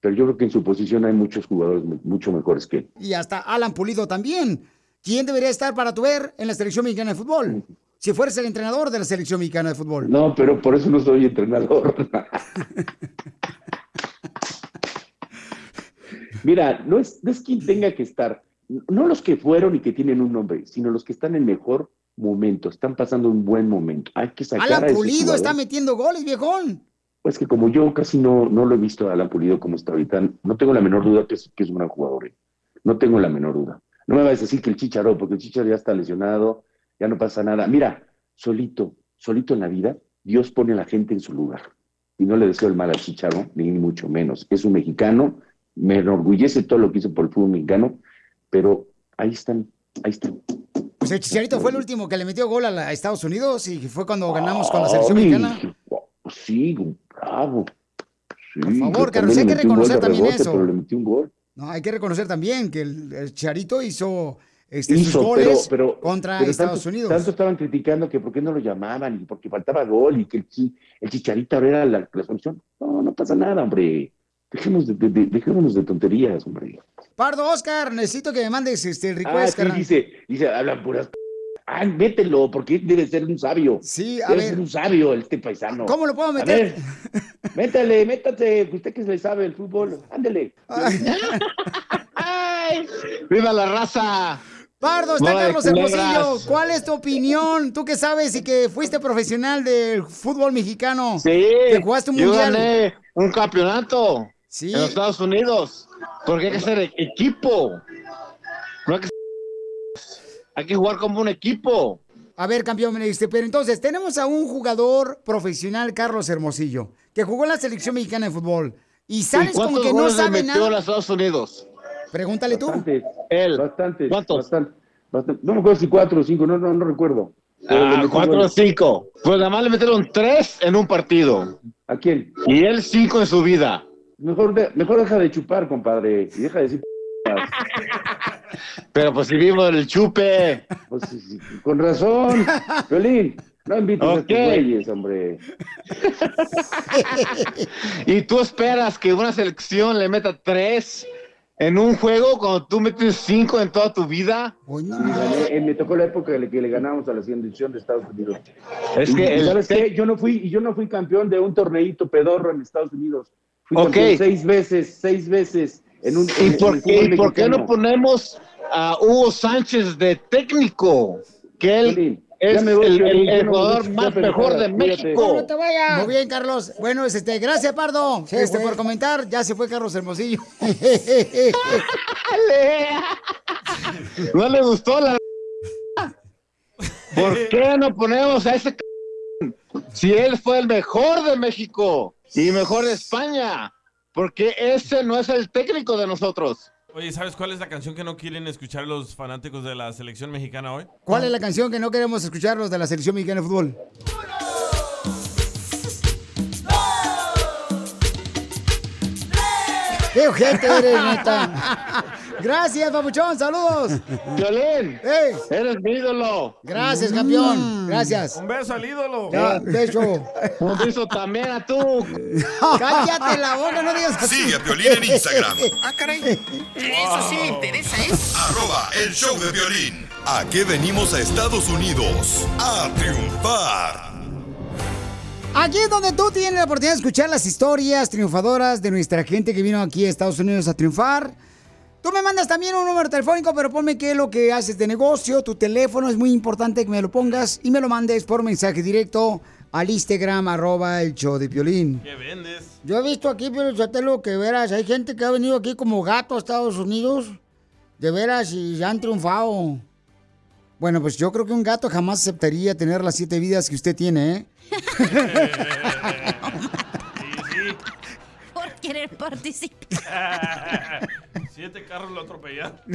pero yo creo que en su posición hay muchos jugadores mu- mucho mejores que él. Y hasta Alan Pulido también. ¿Quién debería estar para tu ver en la selección mexicana de fútbol? <laughs> Si fueres el entrenador de la selección mexicana de fútbol. No, pero por eso no soy entrenador. <laughs> Mira, no es, no es quien tenga que estar, no los que fueron y que tienen un nombre, sino los que están en mejor momento, están pasando un buen momento. Hay que sacar Alan Pulido está metiendo goles, viejón. Pues que como yo casi no, no lo he visto a Alan Pulido como está ahorita, no tengo la menor duda que es, que es un gran jugador. ¿eh? No tengo la menor duda. No me vas a decir que el Chicharo, porque el Chicharo ya está lesionado, ya no pasa nada. Mira, solito, solito en la vida, Dios pone a la gente en su lugar. Y no le deseo el mal al Chicharo, ni mucho menos. Es un mexicano, me enorgullece todo lo que hizo por el fútbol mexicano, pero ahí están, ahí están. Pues el Chicharito fue el último que le metió gol a, la- a Estados Unidos y fue cuando ganamos con la selección Ay, mexicana. Sí, bravo. Sí, Por favor, Carlos, hay que reconocer también rebote, eso. Pero le metió un gol. No, hay que reconocer también que el, el Chicharito hizo, este, Hizo, sus goles pero, pero, contra pero Estados tanto, Unidos. Tanto estaban criticando que por qué no lo llamaban y porque faltaba gol y que el, el Chicharito ahora era la, la solución. No, no pasa nada, hombre. Dejemos de, de- de- dejémonos de tonterías, hombre. Pardo, Oscar, necesito que me mandes este, Ah, request, sí, carnal. dice, dice, hablan puras... p- Ah, mételo, porque debe ser un sabio. Sí, a debe ver. ser un sabio este paisano. ¿Cómo lo puedo A meter? ver, métale, métate, usted que le sabe el fútbol, ándele. ¡Viva la raza! Pardo, está de Carlos. Hermosillo. ¿Cuál es tu opinión? Tú que sabes y que fuiste profesional del fútbol mexicano. Sí, Que jugaste un yo mundial. gané un campeonato Sí. en los Estados Unidos. Porque hay que ser equipo. No hay que hay que jugar como un equipo. A ver, campeón, me dijiste, pero entonces tenemos a un jugador profesional, Carlos Hermosillo, que jugó en la selección mexicana de fútbol. Y sales ¿Y como que no sabe metió a nada. los Estados Unidos? Pregúntale tú. Bastantes, Él. bastantes, ¿Cuántos? bastante- bastante. No me acuerdo si cuatro o cinco, no, no, no recuerdo. Ah, cuatro o cinco. Pues nada más le metieron tres en un partido. ¿A quién? Y él cinco en su vida. Mejor, de- mejor deja de chupar, compadre, y deja de decir... <laughs> Pero pues si vimos el chupe. Pues, sí, sí, con razón. Violín, no invites a Ok. estos güeyes, hombre. <laughs> Y tú esperas que una selección le meta tres en un juego cuando tú metes cinco en toda tu vida. Sí, eh, me tocó la época en la que le ganamos a la selección de Estados Unidos. Es que y el ¿sabes qué? Yo no fui, y yo no fui campeón de un torneito pedorro en Estados Unidos. Fui Ok. campeón seis veces, seis veces en un ¿Y en- por, en el qué, fútbol y por qué no ponemos a Hugo Sánchez de técnico? Que él es voy, el, jugador más mejor de. México. No te vayas. Muy bien, Carlos. Bueno, es este, gracias, Pardo. Se este, por comentar, ya se fue Carlos Hermosillo. <laughs> <laughs> ¿No le gustó la... <laughs> ¿Por qué no ponemos a ese c- si él fue el mejor de México y mejor de España? Porque ese no es el técnico de nosotros. Oye, ¿sabes cuál es la canción que no quieren escuchar los fanáticos de la selección mexicana hoy? ¿Cuál es la canción que no queremos escuchar los de la selección mexicana de fútbol? ¡Qué ojete eres, neta! Gracias, papuchón, saludos. Violín, ¡Ey! eres mi ídolo. Gracias, campeón. Gracias. Un beso al ídolo. Ya, beso. Un beso también a tú. <laughs> Cállate la boca, no digas así. Sigue a Piolín en Instagram. <laughs> Ah, caray. Eso sí me interesa, ¿eh? Arroba el show de violín. ¿A qué venimos a Estados Unidos? A triunfar. Aquí es donde tú tienes la oportunidad de escuchar las historias triunfadoras de nuestra gente que vino aquí a Estados Unidos a triunfar. Tú me mandas también un número telefónico, pero ponme qué es lo que haces de negocio, tu teléfono, es muy importante que me lo pongas y me lo mandes por mensaje directo al Instagram, arroba el show de Piolín. ¿Qué vendes? Yo he visto aquí, pero lo que veras, hay gente que ha venido aquí como gato a Estados Unidos, de veras, y ya han triunfado. Bueno, pues yo creo que un gato jamás aceptaría tener las siete vidas que usted tiene, ¿eh? <laughs> Por querer participar. <laughs> Siete carros lo atropellaron. <laughs>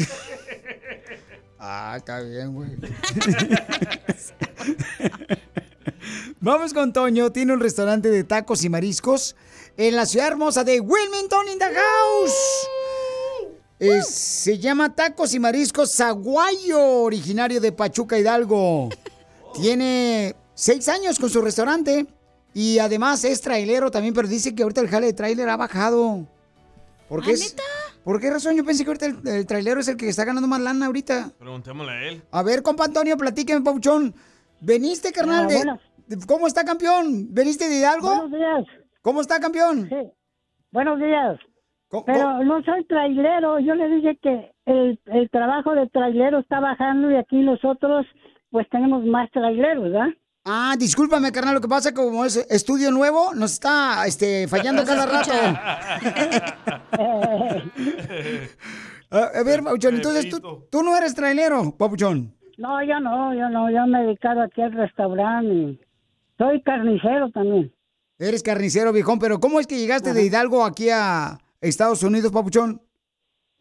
Ah, está bien, güey. Vamos con Toño, tiene un restaurante de tacos y mariscos en la ciudad hermosa de Wilmington, in the house. Eh, se llama Tacos y Mariscos Zaguayo, originario de Pachuca Hidalgo. <laughs> Tiene seis años con su restaurante y además es trailero también, pero dice que ahorita el jale de trailer ha bajado. ¿Por qué, es- ¿Por qué razón? Yo pensé que ahorita el, el trailero es el que está ganando más lana ahorita. Preguntémosle a él. A ver, compa Antonio, platíqueme, Pauchón. ¿Veniste, carnal? Ah, de- ¿Cómo está, campeón? ¿Veniste de Hidalgo? Buenos días. ¿Cómo está, campeón? Sí. Buenos días. ¿Cómo- Pero no soy trailero. Yo le dije que el, el trabajo de trailero está bajando y aquí nosotros pues tenemos más traileros, ¿verdad? Ah, discúlpame, carnal, lo que pasa es que como es estudio nuevo, nos está este, fallando cada rato. <laughs> a, a ver, Papuchón, entonces tú, tú no eres trailero, Papuchón. No, yo no, yo no. Yo me he dedicado aquí al restaurante y soy carnicero también. Eres carnicero, viejón, pero ¿cómo es que llegaste de Hidalgo aquí a Estados Unidos, Papuchón?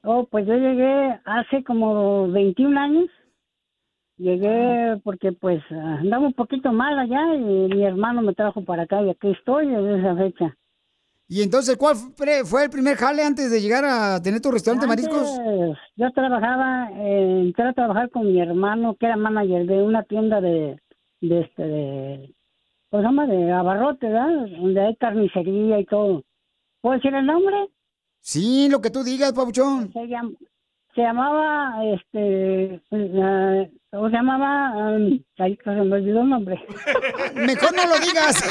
Oh, pues yo llegué hace como 21 años. Llegué porque pues andaba un poquito mal allá y mi hermano me trajo para acá y aquí estoy desde esa fecha. Y entonces, ¿cuál fue el primer jale antes de llegar a tener tu restaurante mariscos? Antes, Yo trabajaba, eh, entré a trabajar con mi hermano que era manager de una tienda de, de este, de, ¿cómo se llama? De abarrotes, ¿verdad? Donde hay carnicería y todo. ¿Puedo decir el nombre? Sí, lo que tú digas, papuchón. Se, llam- se llamaba, este, eh, ¿cómo se llamaba? Um, ay, se me olvidó el nombre. <laughs> Mejor no lo digas. <laughs>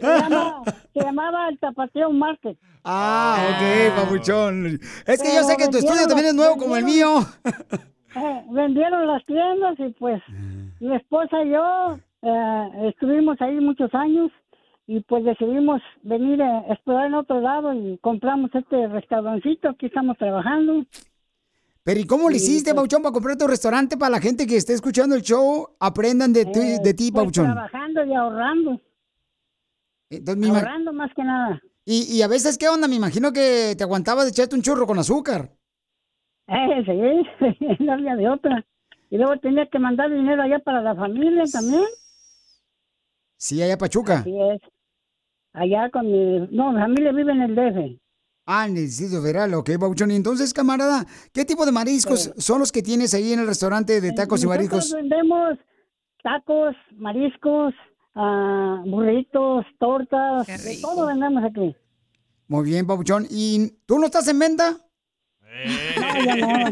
se, llama- se llamaba el Tapateo Market. Ah, ok, papuchón. Es que yo sé que tu estudio también es nuevo como el mío. Eh, vendieron las tiendas y pues mi esposa y yo eh, estuvimos ahí muchos años y pues decidimos venir a explorar en otro lado y compramos este restaurancito, aquí estamos trabajando. Pero ¿y cómo le hiciste, pues- Pabuchón, para comprar tu restaurante para la gente que esté escuchando el show? Aprendan de, ti, Eh, de ti, pues, trabajando y ahorrando, Entonces, ahorrando más que nada. y, y a veces, ¿qué onda? Me imagino que te aguantabas de echarte un churro con azúcar. Eh, sí, <laughs> no había de otra. Y luego tenía que mandar dinero allá para la familia también. Sí, allá Pachuca. Así es. Allá con mi... No, mi familia vive en el DF. Ah, en el Distrito Federal, ok, Pabuchón. Y entonces, camarada, ¿qué tipo de mariscos son los que tienes ahí en el restaurante de tacos y mariscos? vendemos tacos, mariscos, ah, burritos, tortas, de todo vendemos aquí. Muy bien, Pabuchón. ¿Y tú no estás en venta? No, <laughs> ya no.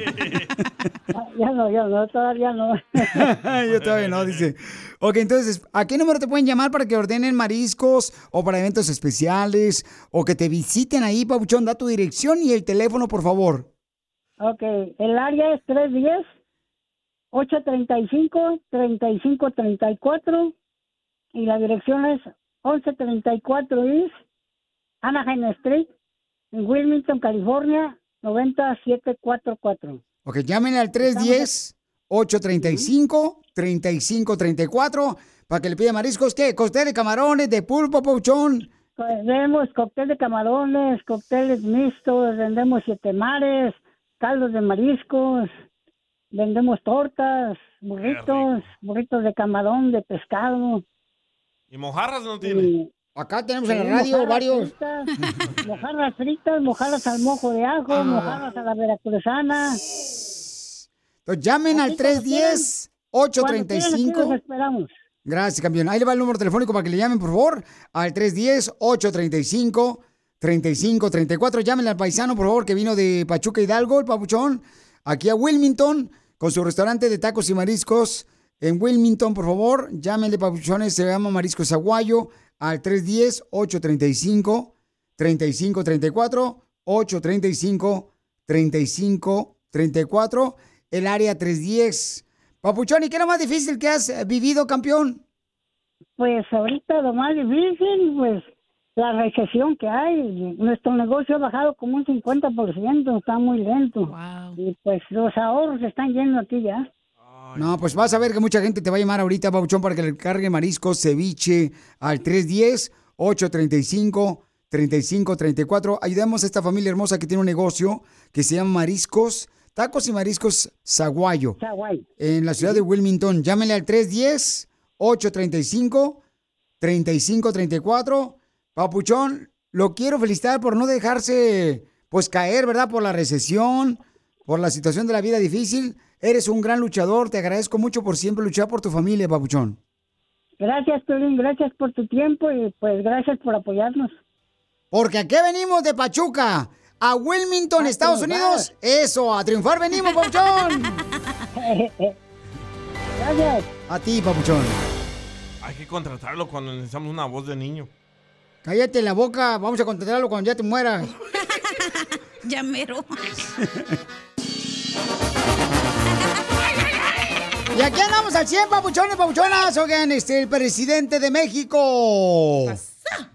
Ya no, ya no, todavía no. <laughs> Yo todavía no, dice. Ok, entonces, ¿a qué número te pueden llamar para que ordenen mariscos o para eventos especiales o que te visiten ahí, Pabuchón? Da tu dirección y el teléfono, por favor. Ok, el área es 310-835-3534 y la dirección es 1134 East Anaheim Street en Wilmington, California, 90744. Ok, llamen al 310-835-3534 para que le pida mariscos. ¿Qué? Costel de camarones, de pulpo, Pabuchón. Vendemos cóctel de camarones, cócteles mixtos, vendemos siete mares, caldos de mariscos, vendemos tortas, burritos, burritos de camarón, de pescado. ¿Y mojarras no tiene? Acá tenemos Sí, mojarras fritas, mojarras fritas, mojarras al mojo de ajo, Ah. mojarras a la veracruzana. Entonces, llamen al Así cuando quieran, Cuando quieran, aquí los 310-835. esperamos. Gracias, campeón. Ahí le va el número telefónico para que le llamen, por favor, al 310-835-3534. Llámenle al paisano, por favor, que vino de Pachuca Hidalgo, el papuchón, aquí a Wilmington, con su restaurante de tacos y mariscos en Wilmington, por favor. Llámenle, papuchones, se llama Mariscos Aguayo, al 310-835-3534, 835-3534, el área 310. Papuchón, ¿y qué es lo más difícil que has eh, vivido, campeón? Pues ahorita lo más difícil, pues la recesión que hay. Nuestro negocio ha bajado como un 50%, está muy lento. Y pues los ahorros están yendo aquí ya. No, pues vas a ver que mucha gente te va a llamar ahorita, Papuchón, para que le cargue mariscos, ceviche al 310-835-3534. Ayudemos a esta familia hermosa que tiene un negocio que se llama Mariscos, Tacos y Mariscos Zaguayo. En la ciudad de Wilmington. Llámenle al 310-835-3534. Papuchón, lo quiero felicitar por no dejarse, pues, caer, ¿verdad? Por la recesión, por la situación de la vida difícil. Eres un gran luchador. Te agradezco mucho por siempre luchar por tu familia, Papuchón. Gracias, Piolín, gracias por tu tiempo y pues gracias por apoyarnos. Porque aquí venimos de Pachuca a Wilmington, Estados triunfar. Unidos. Eso, a triunfar venimos, Papuchón. <laughs> Gracias. A ti, Papuchón. Hay que contratarlo cuando necesitamos una voz de niño. Cállate la boca. Vamos a contratarlo cuando ya te mueras. <laughs> Ya mero. <laughs> Y aquí andamos al 100, papuchones, papuchonas. Oigan, este, el presidente de México.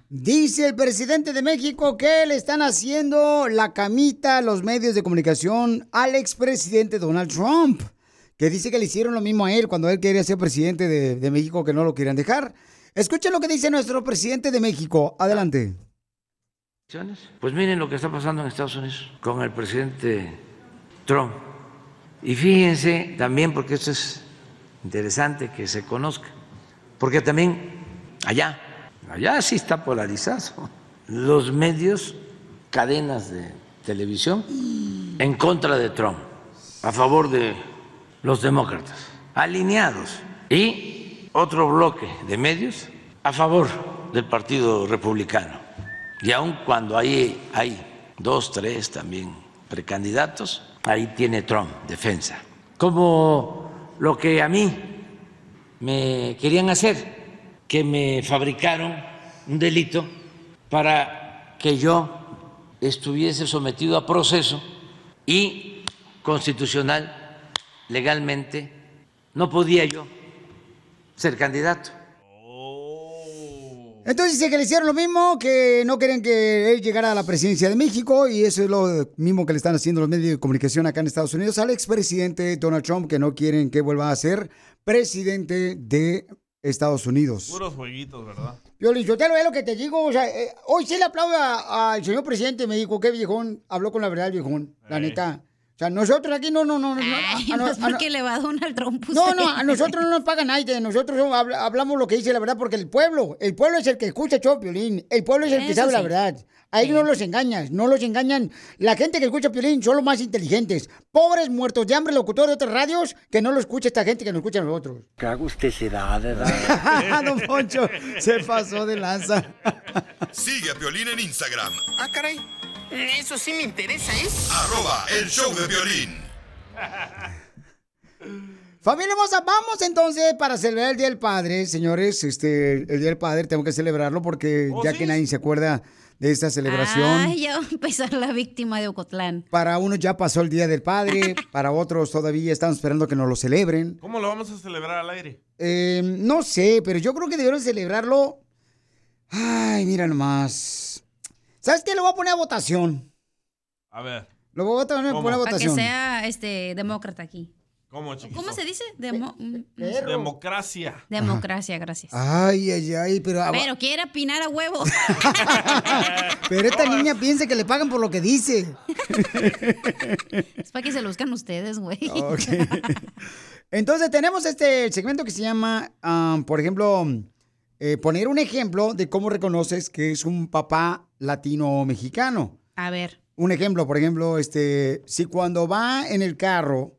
Dice el presidente de México que le están haciendo la camita a los medios de comunicación al expresidente Donald Trump. Que dice que le hicieron lo mismo a él cuando él quería ser presidente de, de México, que no lo querían dejar. Escuchen lo que dice nuestro presidente de México. Adelante. Pues miren lo que está pasando en Estados Unidos con el presidente Trump. Y fíjense también, porque esto es interesante que se conozca, porque también allá, allá sí está polarizado, los medios, cadenas de televisión en contra de Trump, a favor de los demócratas, alineados, y otro bloque de medios a favor del Partido Republicano. Y aun cuando ahí hay dos, tres también precandidatos, ahí tiene Trump defensa. Como lo que a mí me querían hacer, que me fabricaron un delito para que yo estuviese sometido a proceso y constitucional, legalmente, no podía yo ser candidato. Entonces dice que le hicieron lo mismo, que no quieren que él llegara a la presidencia de México y eso es lo mismo que le están haciendo los medios de comunicación acá en Estados Unidos al expresidente Donald Trump, que no quieren que vuelva a ser presidente de Estados Unidos. Puros jueguitos, ¿verdad? Yo te lo es lo que te digo. O sea, eh, hoy sí le aplaudo al señor presidente. Me dijo, qué viejón. Habló con la verdad el viejón, la neta. O sea, nosotros aquí no, no, no. no, Ay, a- a- no es a- porque le va a Donald Trump. No, usted. no, a nosotros no nos paga nadie. Nosotros habla- hablamos lo que dice la verdad porque el pueblo, el pueblo es el que escucha el show, Piolín. El pueblo es el que sabe la sí. verdad. A ellos no los engañas, no los engañan. La gente que escucha Piolín son los más inteligentes. Pobres muertos de hambre locutores de otras radios que no lo escucha esta gente que nos escucha a nosotros. Qué agusticidad, ¿verdad? <laughs> Don Poncho se pasó de lanza. Sigue a Piolín en Instagram, Ah, caray. Eso sí me interesa, ¿eh? arroba el show de violín. Familia hermosa, vamos entonces para celebrar el Día del Padre, señores. Este, el Día del Padre tengo que celebrarlo porque ya que nadie se acuerda de esta celebración. Ay, ya va a empezar la víctima de Ocotlán. Para unos ya pasó el Día del Padre, <laughs> para otros todavía están esperando que nos lo celebren. ¿Cómo lo vamos a celebrar al aire? Eh, no sé, pero yo creo que debieron celebrarlo. Ay, mira nomás. ¿Sabes qué? Lo voy a poner a votación. A ver. Lo voy a poner, ¿Cómo? poner a Para que votación. sea este demócrata aquí. ¿Cómo, chiquito? ¿Cómo se dice? Demo- mm, Democracia. democracia, gracias. Ay, ay, ay, pero, Pero quiere opinar a huevo. <laughs> pero esta niña piensa que le pagan por lo que dice. es para que se luzcan ustedes, güey. Ok. Entonces tenemos este segmento que se llama, ah, por ejemplo, eh, poner un ejemplo de cómo reconoces que es un papá latino o mexicano. A ver. Un ejemplo, por ejemplo, este, si cuando va en el carro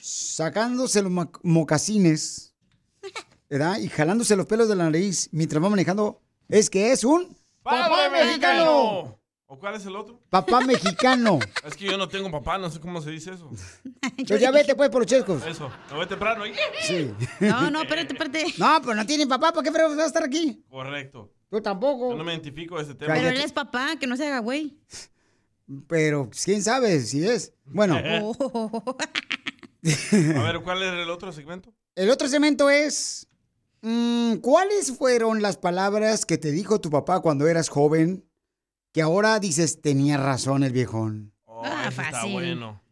sacándose los mocasines, ¿verdad? Y jalándose los pelos de la nariz mientras va manejando, es que es un papá mexicano. ¿O cuál es el otro? Papá mexicano. <laughs> Es que yo no tengo papá, no sé cómo se dice eso. <laughs> Pues ya vete pues por los chescos. Eso, me voy temprano ahí. Sí. No, no, espérate, espérate. No, pues no tiene papá, ¿para qué fregos va a estar aquí? Correcto. Yo tampoco. Yo no me identifico de ese tema. Pero él es papá, que no se haga güey. Pero pues, quién sabe si es. Bueno, <laughs> Oh. A ver, ¿cuál era el otro segmento? el otro segmento es. mm, ¿Cuáles fueron las palabras que te dijo tu papá cuando eras joven? Que ahora dices, tenía razón el viejón. Oh, Ah, ese está fácil. bueno.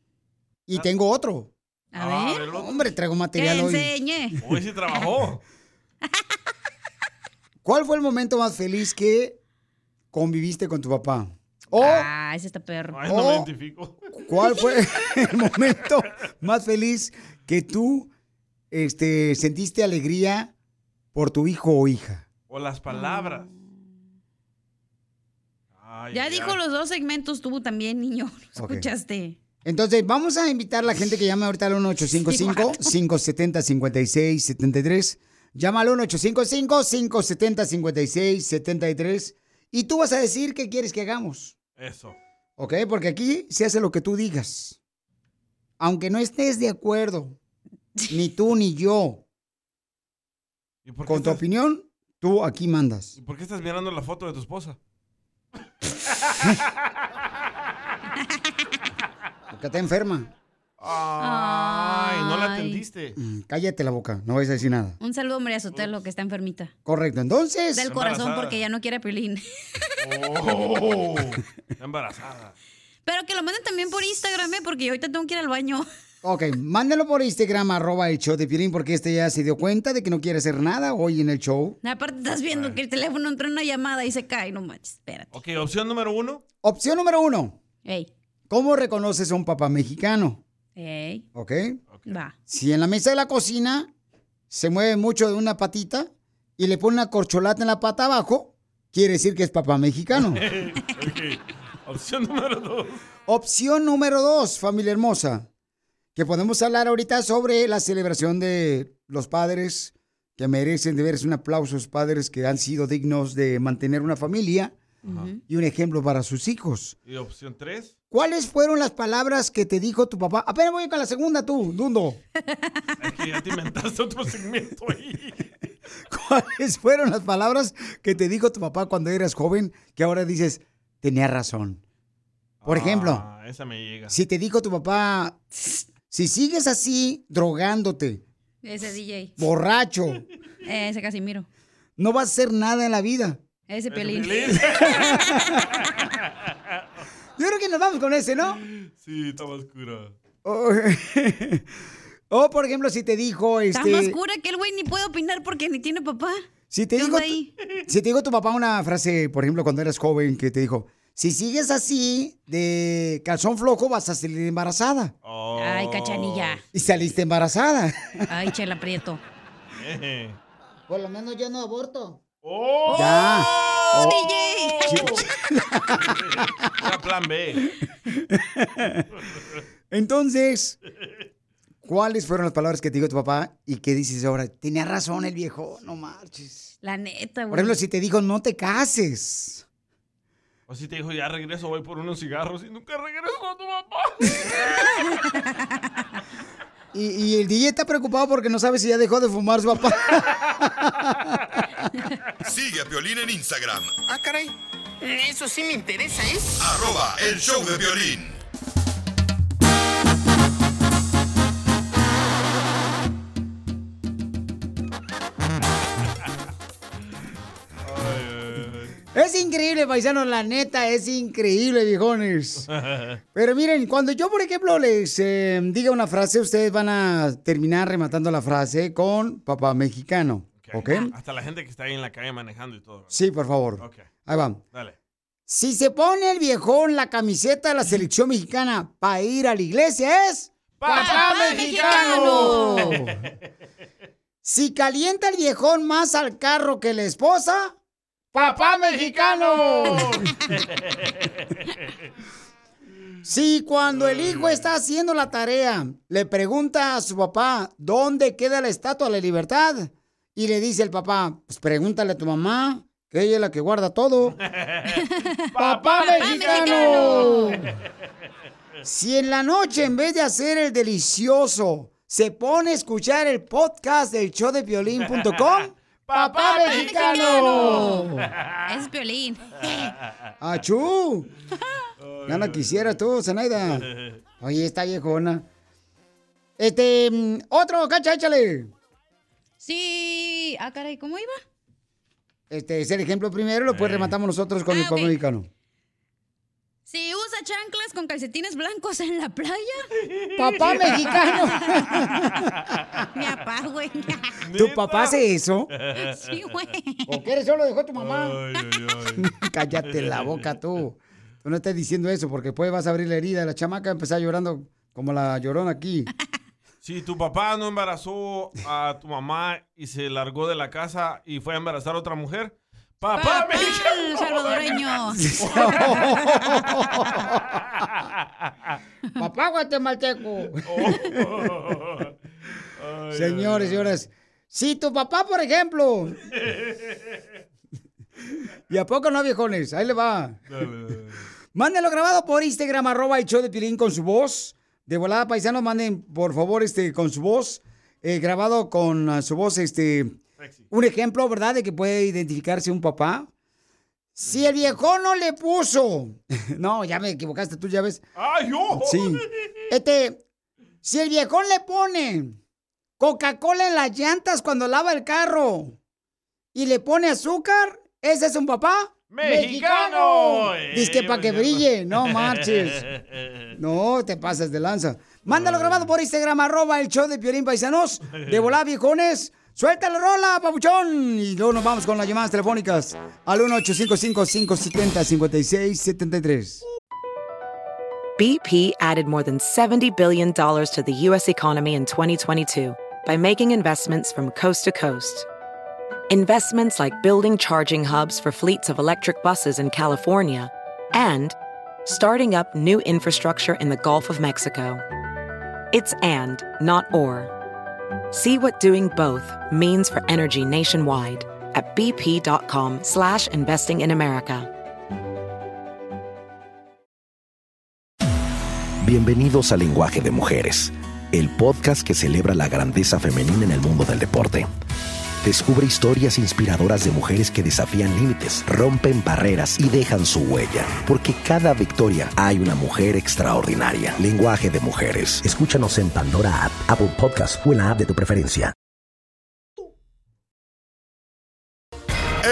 Y tengo otro. A Ah, ver. otro. Hombre, traigo Que material hoy. enseñe. Hoy sí trabajó. <laughs> ¿Cuál fue el momento más feliz que conviviste con tu papá? O, Ah, ese está perro. Ay, no me identifico. ¿cuál fue el momento más feliz que tú este, sentiste alegría por tu hijo o hija? O las palabras. Ay, Ya dijo los dos segmentos tú también, niño. <laughs> ¿Lo escuchaste? Entonces, vamos a invitar a la gente que llame ahorita al <laughs> 1855-570-5673. Llama al 1855-570-5673. Y tú vas a decir qué quieres que hagamos. Eso. ¿Ok? Porque aquí se hace lo que tú digas. Aunque no estés de acuerdo, <laughs> ni tú ni yo, ¿Y por, qué con tu estás, opinión, tú aquí mandas. ¿Y por qué estás mirando la foto de tu esposa? Porque está enferma. No la atendiste. Mm, Cállate la boca, no vais a decir nada. Un saludo a María Sotelo, que está enfermita. Correcto, entonces. Del corazón, embarazada. porque ya no quiere pilín. Oh, está embarazada. Pero que lo manden también por Instagram, ¿eh? porque yo ahorita tengo que ir al baño. Ok, mándenlo por Instagram, arroba el show de Piolín, porque este ya se dio cuenta de que no quiere hacer nada hoy en el show. Aparte, estás viendo que el teléfono entró en una llamada y se cae, no manches, espérate. Ok, opción número uno. Opción número uno. Ey, ¿Cómo reconoces a un papá mexicano? Ey, ¿Ok? va. Si en la mesa de la cocina se mueve mucho de una patita y le pone una corcholata en la pata abajo, quiere decir que es papá mexicano. <laughs> Ok. Opción número dos. Opción número dos, familia hermosa, que podemos hablar ahorita sobre la celebración de los padres que merecen de verse un aplauso, los padres que han sido dignos de mantener una familia y un ejemplo para sus hijos. ¿Y opción tres? ¿Cuáles fueron las palabras que te dijo tu papá? Apenas voy con la segunda tú, Dundo. <laughs> Es que ya te inventaste otro segmento ahí. <laughs> ¿Cuáles fueron las palabras que te dijo tu papá cuando eras joven que ahora dices, tenía razón? Por ejemplo, Ah, esa me llega. si te dijo tu papá, si sigues así drogándote, Ese DJ. borracho, <laughs> Ese Casimiro. no vas a hacer nada en la vida. Ese Pelín. <laughs> Yo creo que nos vamos con ese, ¿no? Sí, está más oscura. O, <laughs> o, por ejemplo, si te dijo, Está este, más cura que el güey ni puede opinar porque ni tiene papá. si te ¿Qué dijo, onda ahí? si te dijo tu papá una frase, por ejemplo, cuando eras joven, que te dijo, si sigues así de calzón flojo, vas a salir embarazada. Ay, cachanilla. Y saliste embarazada. Ay, chela prieto. Por lo menos yo no aborto. ¡Oh! Ya. Oh. DJ. Era plan B. Entonces, ¿cuáles fueron las palabras que te dijo tu papá y qué dices ahora? Tenía razón el viejo, no marches. La neta, güey. Por ejemplo, si te dijo, no te cases. O si te dijo, ya regreso, voy por unos cigarros y nunca regreso a tu papá. Y, y el DJ está preocupado porque no sabe si ya dejó de fumar su papá. <laughs> Sigue a Violín en Instagram, Ah, caray. Eso sí me interesa, ¿eh? arroba el show de violín. Es increíble, paisanos, la neta, es increíble, viejones. Pero miren, cuando yo, por ejemplo, les eh, diga una frase, ustedes van a terminar rematando la frase con papá mexicano. ¿Ok? Hasta la gente que está ahí en la calle manejando y todo. Sí, por favor. Ok. Ahí va. Dale. Si se pone el viejón la camiseta de la selección mexicana para ir a la iglesia, es ¡Papá mexicano! <laughs> Si calienta el viejón más al carro que la esposa, ¡Papá mexicano! <laughs> Si cuando el hijo está haciendo la tarea, le pregunta a su papá dónde queda la estatua de la libertad, y le dice el papá, pues pregúntale a tu mamá, que ella es la que guarda todo. <laughs> ¡Papá mexicano! Si en la noche, en vez de hacer el delicioso, se pone a escuchar el podcast del show de violín.com, <laughs> ¡Papá mexicano! Es violín. <laughs> ¡Achú! Ya la quisiera tú, Zenaida. Oye, está viejona. Este, mm, otro, cacha, échale. Sí. Ah, caray, ¿cómo iba? Este es el ejemplo primero, lo pues rematamos nosotros con Ah, el mexicano. Si usa chanclas con calcetines blancos en la playa. ¡Papá <laughs> mexicano! Mi papá, güey. ¿Tu papá hace eso? Sí, güey. ¿O qué eres solo dejó tu mamá? <laughs> Cállate la boca tú. Tú no estás diciendo eso porque después vas a abrir la herida. La chamaca empezar llorando como la llorona aquí. Si tu papá no embarazó a tu mamá y se largó de la casa y fue a embarazar a otra mujer, papá, el salvadoreño. <laughs> Papá guatemalteco. <laughs> Oh. Señores, señoras. Si tu papá, por ejemplo. <laughs> ¿Y a poco no, viejones? Ahí le va. Mándenlo grabado por Instagram, arroba el show de Pilín con su voz. De volada, paisanos, manden, por favor, este, con su voz. eh, grabado con ah, su voz, este. Un ejemplo, ¿verdad? De que puede identificarse un papá. Si el viejo no le puso. <laughs> No, ya me equivocaste, tú ya ves. ¡Ay, yo! Sí. Este. Si el viejón le pone Coca-Cola en las llantas cuando lava el carro y le pone azúcar, ¿ese es un papá? ¡Mexicano! Dice que para que brille, no marches. <laughs> No, te pasas de lanza. Mándalo grabado por Instagram, arroba el show de Piorín Paisanos. De volá, viejones. Suelta la rola, papuchón. Y luego nos vamos con las llamadas telefónicas al 1-855-570-5673. BP added more than $70 billion to the U.S. economy in 2022 by making investments from coast to coast. Investments like building charging hubs for fleets of electric buses in California and starting up new infrastructure in the Gulf of Mexico. It's and, not or. See what doing both means for energy nationwide at bp.com slash investing in America. Bienvenidos a Lenguaje de Mujeres, el podcast que celebra la grandeza femenina en el mundo del deporte. Descubre historias inspiradoras de mujeres que desafían límites, rompen barreras y dejan su huella. Porque cada victoria hay una mujer extraordinaria. Lenguaje de mujeres. Escúchanos en Pandora App, Apple Podcast o en la app de tu preferencia.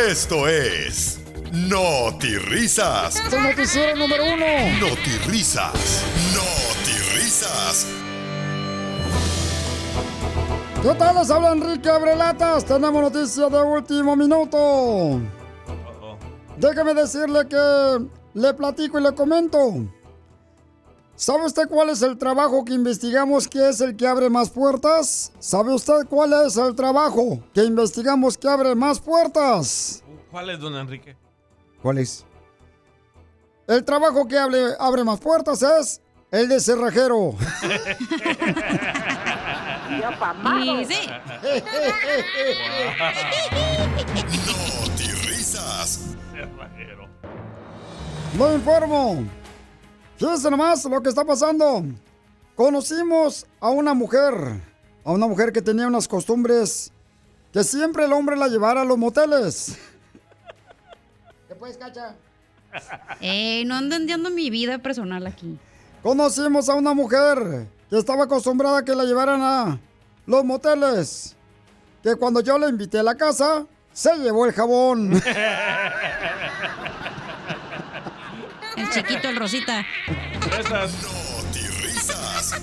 Esto es Notirrisas. Es el noticiero número uno. Notirrisas. Notirrisas. ¿Qué tal? Les habla Enrique Abrelatas. Tenemos noticias de último minuto. Déjeme decirle que le platico y le comento. ¿Sabe usted cuál es el trabajo que investigamos que es el que abre más puertas? ¿Sabe usted cuál es el trabajo que investigamos que abre más puertas? ¿Cuál es, don Enrique? ¿Cuál es? El trabajo que abre, abre más puertas es el de cerrajero. <laughs> <laughs> Y sí. Notirrisas. Lo informo. Fíjense nomás lo que está pasando. Conocimos a una mujer, a una mujer que tenía unas costumbres que siempre el hombre la llevara a los moteles. ¿Qué puedes, cacha? Eh, no ando entendiendo mi vida personal aquí. Conocimos a una mujer que estaba acostumbrada a que la llevaran a los moteles. Que cuando yo la invité a la casa, se llevó el jabón. <laughs> El chiquito, el rosita. Notirrisas.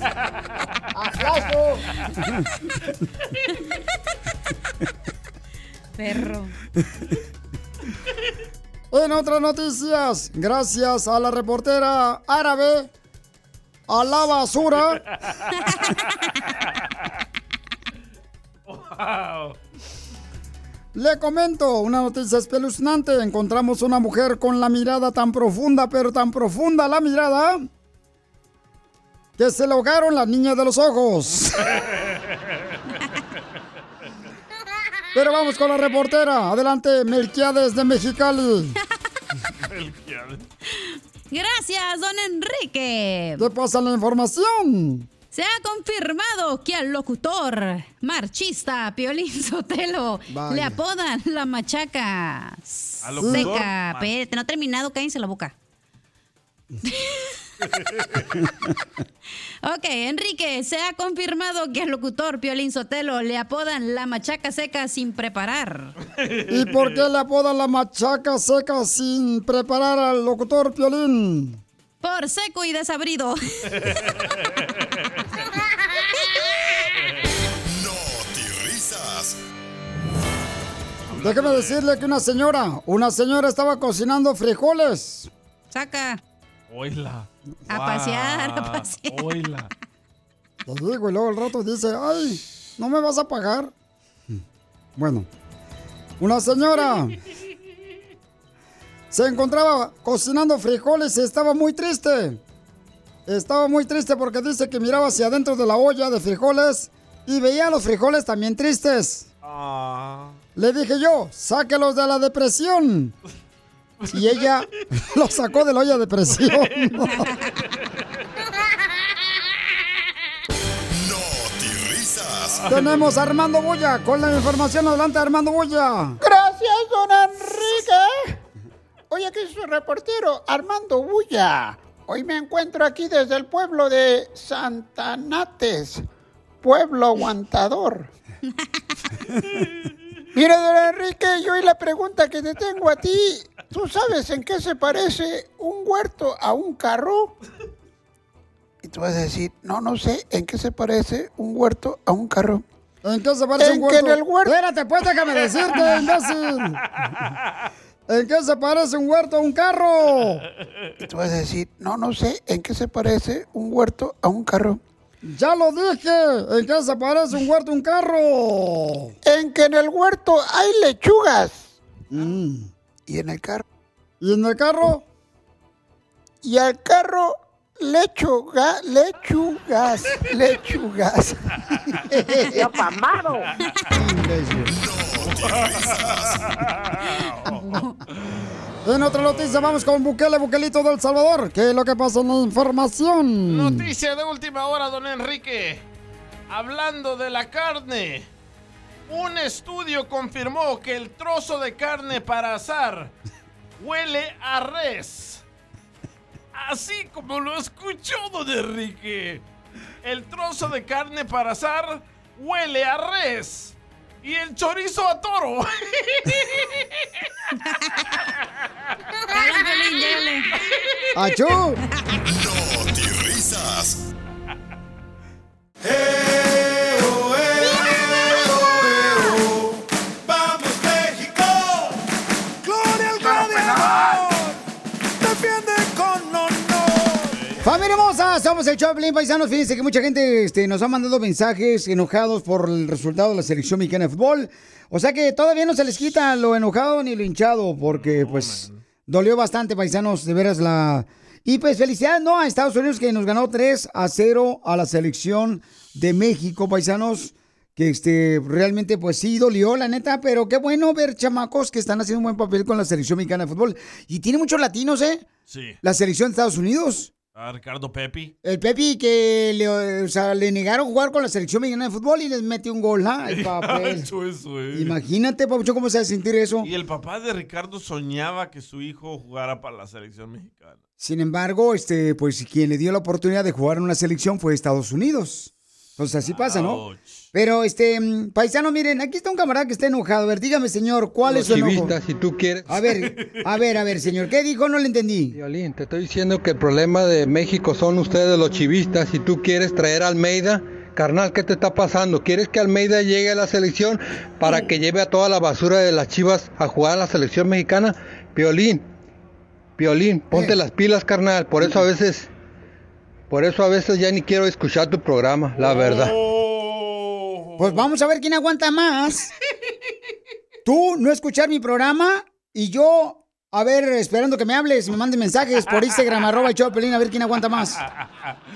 ¡Aplauso! Perro. En otras noticias, gracias a la reportera árabe, a la basura, Wow. le comento una noticia espeluznante. Encontramos una mujer con la mirada tan profunda, pero tan profunda la mirada, que se le ahogaron las niñas de los ojos. Pero vamos con la reportera. Adelante, Melquiades de Mexicali. Gracias, don Enrique. ¿Qué pasa la información? Se ha confirmado que al locutor marchista Piolín Sotelo Vaya. le apodan la machaca seca. No ha terminado, cállense la boca. <laughs> Ok, Enrique, se ha confirmado que al locutor Piolín Sotelo le apodan la machaca seca sin preparar. ¿Y por qué le apodan la machaca seca sin preparar al locutor Piolín? Por seco y desabrido. <laughs> Déjeme decirle que una señora, una señora estaba cocinando frijoles. Saca. Oila. A pasear, a pasear. Oila. <laughs> Le digo, y luego el rato dice, ay, ¿no me vas a pagar? Bueno, una señora <laughs> se encontraba cocinando frijoles y estaba muy triste. Estaba muy triste porque dice que miraba hacia adentro de la olla de frijoles y veía los frijoles también tristes. Le dije yo, sáquelos de la depresión. <laughs> Y ella <laughs> los sacó de la olla de presión. Notirrisas. Tenemos a Armando Boya con la información. Adelante, Armando Boya. Gracias, don Enrique. Oye, aquí es su reportero, Armando Bulla. Hoy me encuentro aquí desde el pueblo de Santanates, pueblo aguantador. <laughs> Mira, don Enrique, yo y la pregunta que te tengo a ti, ¿tú sabes en qué se parece un huerto a un carro? Y tú vas a decir, no, no sé, ¿en qué se parece un huerto a un carro? ¿En qué se parece En un que huerto? en el huerto- Espérate, pues déjame decirte, imbécil. ¿En qué se parece un huerto a un carro? Y tú vas a decir, no, no sé, ¿en qué se parece un huerto a un carro? Ya lo dije, ¿en qué se parece un huerto a un carro? En que en el huerto hay lechugas. Mm. ¿Y en el carro? ¿Y en el carro? Y al carro lechuga, lechugas, <laughs> lechugas. ¡Ya pamado! <laughs> En otra noticia vamos con Bukele, Bukelito del Salvador. ¿Qué es lo que pasa en la información? Noticia de última hora, don Enrique. Hablando de la carne. Un estudio confirmó que el trozo de carne para asar huele a res. Así como lo escuchó, don Enrique. El trozo de carne para asar huele a res. Y el chorizo a toro. ¡Achú! <laughs> No risas. ¡Vamos, hermosa, somos el Choplin Paisanos. Fíjense que mucha gente este, nos ha mandado mensajes enojados por el resultado de la selección mexicana de fútbol. O sea que todavía no se les quita lo enojado ni lo hinchado, porque pues dolió bastante, paisanos, de veras la. Y pues felicidades, ¿no? A Estados Unidos que nos ganó 3 a 0 a la selección de México, paisanos. Que este, realmente, pues sí, dolió, la neta, pero qué bueno ver chamacos que están haciendo un buen papel con la selección mexicana de fútbol. Y tiene muchos latinos, ¿eh? Sí. La selección de Estados Unidos. A Ricardo Pepi. El Pepi que le, o sea, le negaron jugar con la selección mexicana de fútbol y les metió un gol, <laughs> ¿ah? Eso, eso, eh. Imagínate, Papucho, cómo se va a sentir eso. Y el papá de Ricardo soñaba que su hijo jugara para la selección mexicana. Sin embargo, este, pues quien le dio la oportunidad de jugar en una selección fue Estados Unidos. Entonces así pasa, ¿no? Pero, este, mm, paisano, miren, aquí está un camarada que está enojado. A ver, dígame, señor, ¿cuál es su enojo? si tú quieres. A ver, <laughs> a ver, a ver, señor, ¿qué dijo? No le entendí. Violín, te estoy diciendo que el problema de México son ustedes los chivistas. Si tú quieres traer a Almeida, carnal, ¿qué te está pasando? ¿Quieres que Almeida llegue a la selección para que lleve a toda la basura de las chivas a jugar a la selección mexicana? Violín, Violín, ponte las pilas, carnal. Por eso a veces, por eso a veces ya ni quiero escuchar tu programa, la verdad. Pues vamos a ver quién aguanta más. <laughs> Tú no escuchar mi programa y yo, a ver, esperando que me hables, me manden mensajes por Instagram, arroba el show de Pelín, a ver quién aguanta más.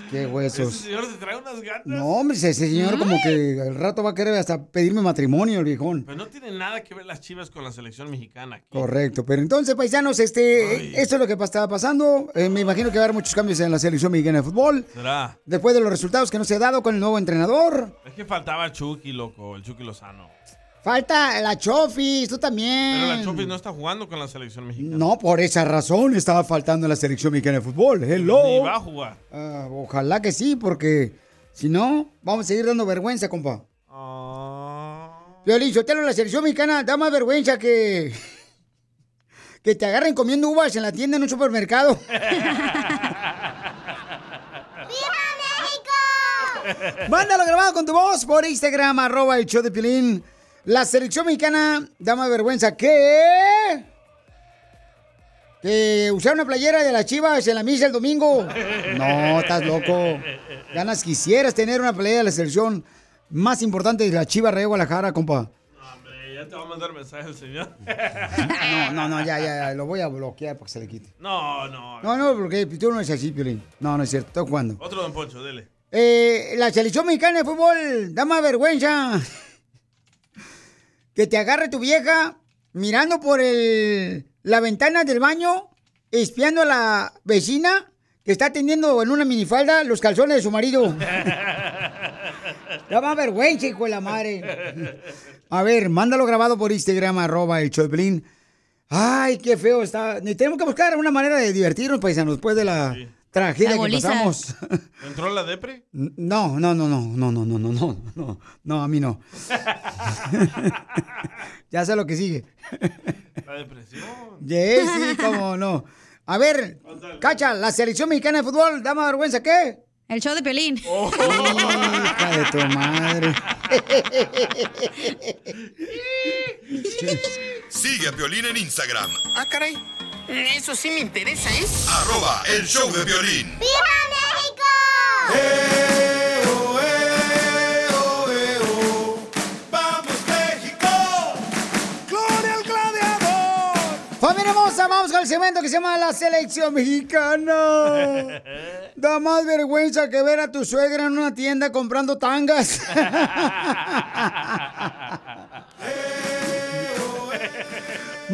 Qué Ese huesos. señor se trae unas ganas. No, hombre, ese señor como que al rato va a querer hasta pedirme matrimonio, el viejón. Pero no tiene nada que ver las chivas con la selección mexicana. Correcto, pero entonces, paisanos, este, esto es lo que estaba pasando. Eh, me imagino que va a haber muchos cambios en la selección mexicana de fútbol. ¿Será? Después de los resultados que no se ha dado con el nuevo entrenador. Es que faltaba el Chucky, loco, el Chucky Lozano. Falta la Chofis, tú también. Pero la Chucky no está jugando con la selección mexicana. No, por esa razón estaba faltando la selección mexicana de fútbol. Hello. Ni va a jugar. Ah, ojalá que sí, porque si no, vamos a seguir dando vergüenza, compa. Ah. Violín, Sotelo, la selección mexicana da más vergüenza que. que te agarren comiendo uvas en la tienda en un supermercado. <laughs> Mándalo grabado con tu voz por Instagram, arroba el show de Piolín. La selección mexicana da más vergüenza que... Que usar una playera de las chivas en la misa el domingo. <laughs> No, estás loco. Ganas quisieras tener una playera de la selección más importante de la chiva Rey Guadalajara, compa. Eh, ya te va a mandar mensaje el señor. <laughs> No, no, no, ya, ya, ya, lo voy a bloquear para que se le quite. No, no. No, no, porque tú no es así, Piolín. No, no es cierto, estoy jugando. Otro Don Poncho, dele. Eh, la selección mexicana de fútbol da más vergüenza que te agarre tu vieja mirando por el, la ventana del baño, espiando a la vecina que está teniendo en una minifalda los calzones de su marido. <laughs> Da más vergüenza, hijo de la madre. A ver, mándalo grabado por Instagram, arroba el Choplin. Ay, qué feo está. Ni Tenemos que buscar una manera de divertirnos, paisanos, después de la tragedia que pasamos. ¿Entró la depre? No, no, no, no, no, no, no, no, no, no, no, a mí no. ya sé lo que sigue. La depresión. Yes, sí, cómo no. A ver, Cacha, la selección mexicana de fútbol, da más vergüenza, ¿qué? El show de Pelín. Hija de tu madre. Sigue a Piolín en Instagram, Ah, caray. Eso sí me interesa, ¿eh? arroba el show de violín. ¡Viva México! ¡Vamos, México! ¡Gloria al gladiador! Familia hermosa, vamos con el segmento que se llama La Selección Mexicana. <laughs> Da más vergüenza que ver a tu suegra en una tienda comprando tangas. <laughs>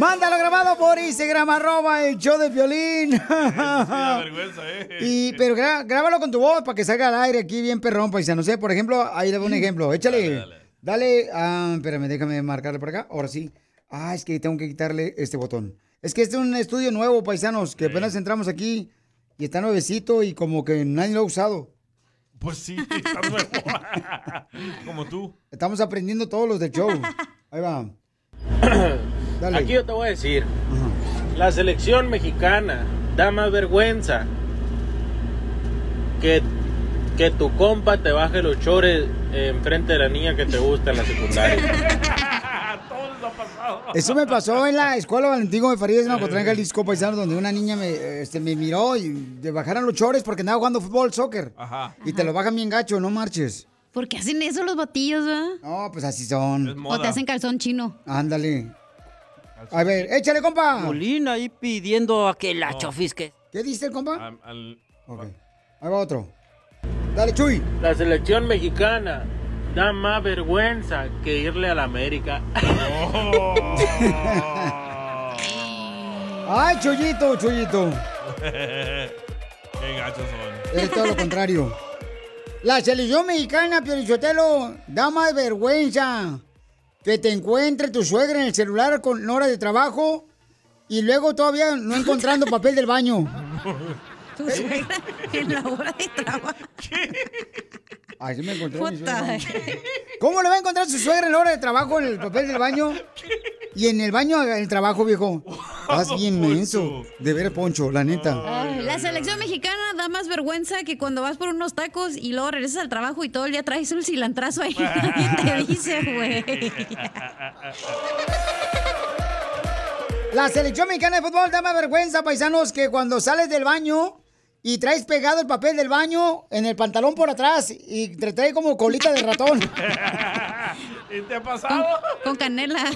Mándalo grabado por Instagram, arroba el show de violín. vergüenza, ¿eh? <laughs> Y, pero grábalo con tu voz para que salga al aire aquí bien perrón, paisano. No sé, por ejemplo, ahí le doy un ejemplo. Échale. Dale, ah, espérame, déjame marcarle por acá. Ahora sí. Ah, es que tengo que quitarle este botón. Es que este es un estudio nuevo, paisanos, que apenas entramos aquí y está nuevecito y como que nadie lo ha usado. Pues sí, <laughs> está nuevo. <laughs> Como tú. Estamos aprendiendo todos los del show. Ahí va. <clears throat> Dale. Aquí yo te voy a decir, la selección mexicana da más vergüenza que, que tu compa te baje los chores enfrente de la niña que te gusta en la secundaria. <laughs> Todo les ha pasado. Eso me pasó en la escuela Valentín de Farías, en Ocotlán, Jalisco, paisano, donde una niña me, este, me miró y le bajaron los chores porque andaba jugando fútbol, soccer. Ajá. Y te lo bajan bien gacho, no marches. ¿Por qué hacen eso los batillos, va? No, pues así son. O te hacen calzón chino. Ándale. A ver, échale, compa. Molina ahí pidiendo a que la chofisque. ¿Qué dice el compa? Al- al- Ahí va otro. Dale, Chuy. La selección mexicana da más vergüenza que irle a la América. <laughs> Ay, Chuyito, Chuyito. <laughs> Qué gachos son. Es todo lo contrario. La selección mexicana, Piorichotelo, da más vergüenza que te encuentre tu suegra en el celular con hora de trabajo y luego todavía no encontrando papel del baño. Tu suegra en la hora de trabajo. Así me encontré mi suegra. ¿Cómo le va a encontrar su suegra en la hora de trabajo en el papel del baño? Y en el baño en el trabajo, viejo. Estás bien menso. De ver, Poncho, la neta. Ay, la selección mexicana da más vergüenza que cuando vas por unos tacos y luego regresas al trabajo y todo el día traes un cilantrazo ahí. <laughs> Nadie te dice, güey. La selección mexicana de fútbol da más vergüenza, paisanos, que cuando sales del baño y traes pegado el papel del baño en el pantalón por atrás y te trae como colita de ratón. <laughs> ¿Y te ha pasado? Con canela.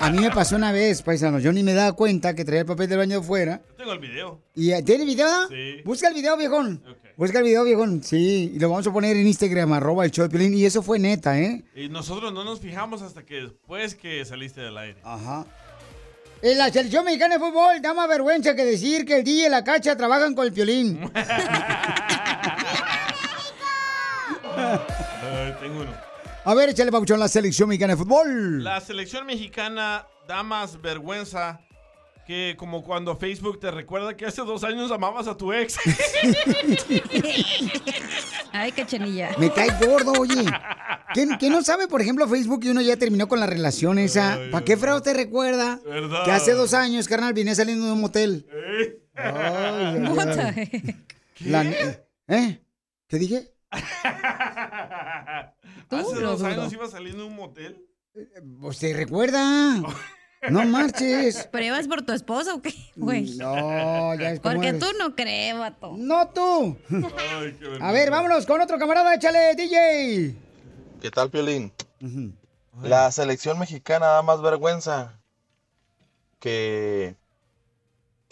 A mí me pasó una vez, paisanos. Yo ni me daba cuenta que traía el papel del baño de fuera. Yo tengo el video. ¿Y eh, tiene video? Sí. Busca el video, viejón. Busca el video, viejón. Sí, y lo vamos a poner en Instagram, arroba el show de. Y eso fue neta, ¿eh? Y nosotros no nos fijamos hasta que después que saliste del aire. Ajá. En la selección mexicana de fútbol da más vergüenza que decir que el DJ y la cacha trabajan con el Piolín. <laughs> <laughs> Ay, tengo uno. A ver, échale, papuchón, la selección mexicana de fútbol. La selección mexicana da más vergüenza que como cuando Facebook te recuerda que hace dos años amabas a tu ex. <laughs> Ay, cachanilla. Me cae gordo, oye. ¿Quién, quién no sabe, por ejemplo, Facebook y uno ya terminó con la relación esa? ¿Para qué fraude te recuerda? ¿Verdad? Que hace dos años, carnal, vine saliendo de un motel. Ay, ay, What ay. the heck? La- ¿Eh? ¿Qué dije? hace dos años ibas saliendo de un motel. Pues te recuerda. <laughs> No marches. ¿Pero ibas por tu esposa o qué, güey? No, ya es Porque eres. tú no crees, vato. No tú. Ay, qué A ver, vámonos con otro camarada, échale, DJ. ¿Qué tal, Piolín? La selección mexicana da más vergüenza que,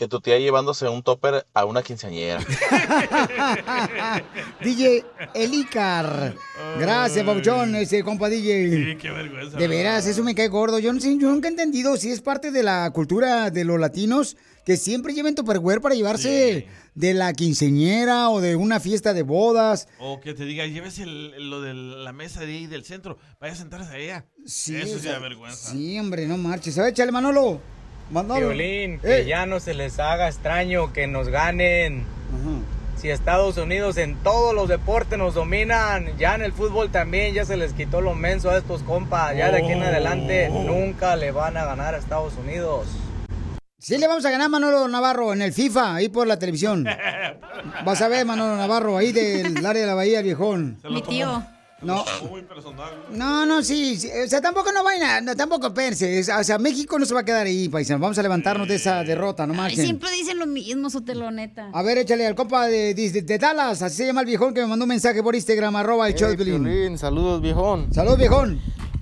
que tu tía llevándose un topper a una quinceañera. <laughs> DJ Elicar. Gracias, Pauchón, ese compa DJ. Sí, qué vergüenza. De veras, eso me cae gordo. Yo no sé, yo nunca he entendido si es parte de la cultura de los latinos que siempre lleven Tupperware para llevarse de la quinceñera o de una fiesta de bodas. O que te diga, lleves el- lo de la mesa de ahí del centro, vaya a sentarse a ella. Sí, Eso sí da vergüenza. Sí, hombre, no marches. A ver, échale, Manolo. Manolo. Violín, que ya no se les haga extraño que nos ganen. Si Estados Unidos en todos los deportes nos dominan, ya en el fútbol también ya se les quitó lo menso a estos compas. Ya de aquí en adelante Oh. nunca le van a ganar a Estados Unidos. Sí, le vamos a ganar a Manolo Navarro en el FIFA, ahí por la televisión. <laughs> Vas a ver, Manolo Navarro, ahí del área de la Bahía, viejón. Mi tío. No. Muy personal. No, no, sí, sí, O sea, tampoco no vayan a, no, tampoco pense. O sea, México no se va a quedar ahí, paisanos. Vamos a levantarnos de esa derrota, no marchen. siempre dicen lo mismo, Soteloneta. A ver, échale al compa de, de- de Dallas, así se llama el viejón que me mandó un mensaje por Instagram, arroba el de Piolín. Piolín, saludos viejón. Saludos viejón.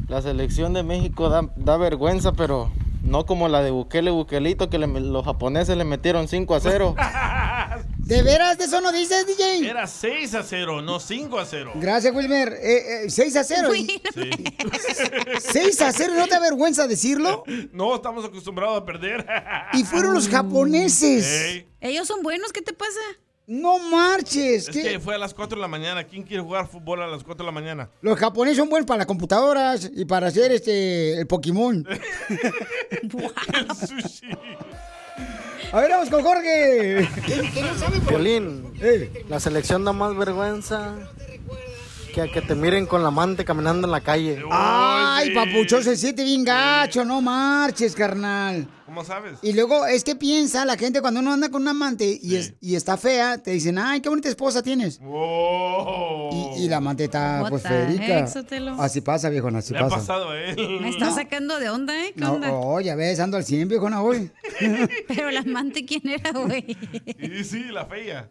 La selección de México da, da vergüenza, pero no como la de Bukele Bukelito, que le- los japoneses le metieron 5 a 0. <laughs> ¿De veras de eso no dices, DJ? Era 6 a 0, no 5 a 0. Gracias, Wilmer. Eh, eh, 6 a 0. Sí. <laughs> 6 a 0, ¿no te da vergüenza decirlo? No, estamos acostumbrados a perder. <laughs> Y fueron los japoneses. Ey. Ellos son buenos, ¿qué te pasa? No marches. Es ¿qué? que fue a las 4 de la mañana. ¿Quién quiere jugar fútbol a las 4 de la mañana? Los japoneses son buenos para las computadoras y para hacer este el Pokémon. <laughs> A ver, vamos con Jorge. Piolín, la selección da más vergüenza que a que te miren con la amante caminando en la calle. Ay, papuchón, se siente bien gacho, no marches, carnal. ¿Cómo sabes? Y luego es que piensa la gente cuando uno anda con un amante y, es, y está fea, te dicen, ay, qué bonita esposa tienes. Y, y la amante está What pues ferica. Así pasa, viejona, así Le ha pasa. pasado a él. Me está sacando de onda, ¿eh? ¿Qué No, onda? oh, ya ves, ando al 100, viejona, hoy. <laughs> Pero el amante, ¿quién era, güey? Y sí, la fea.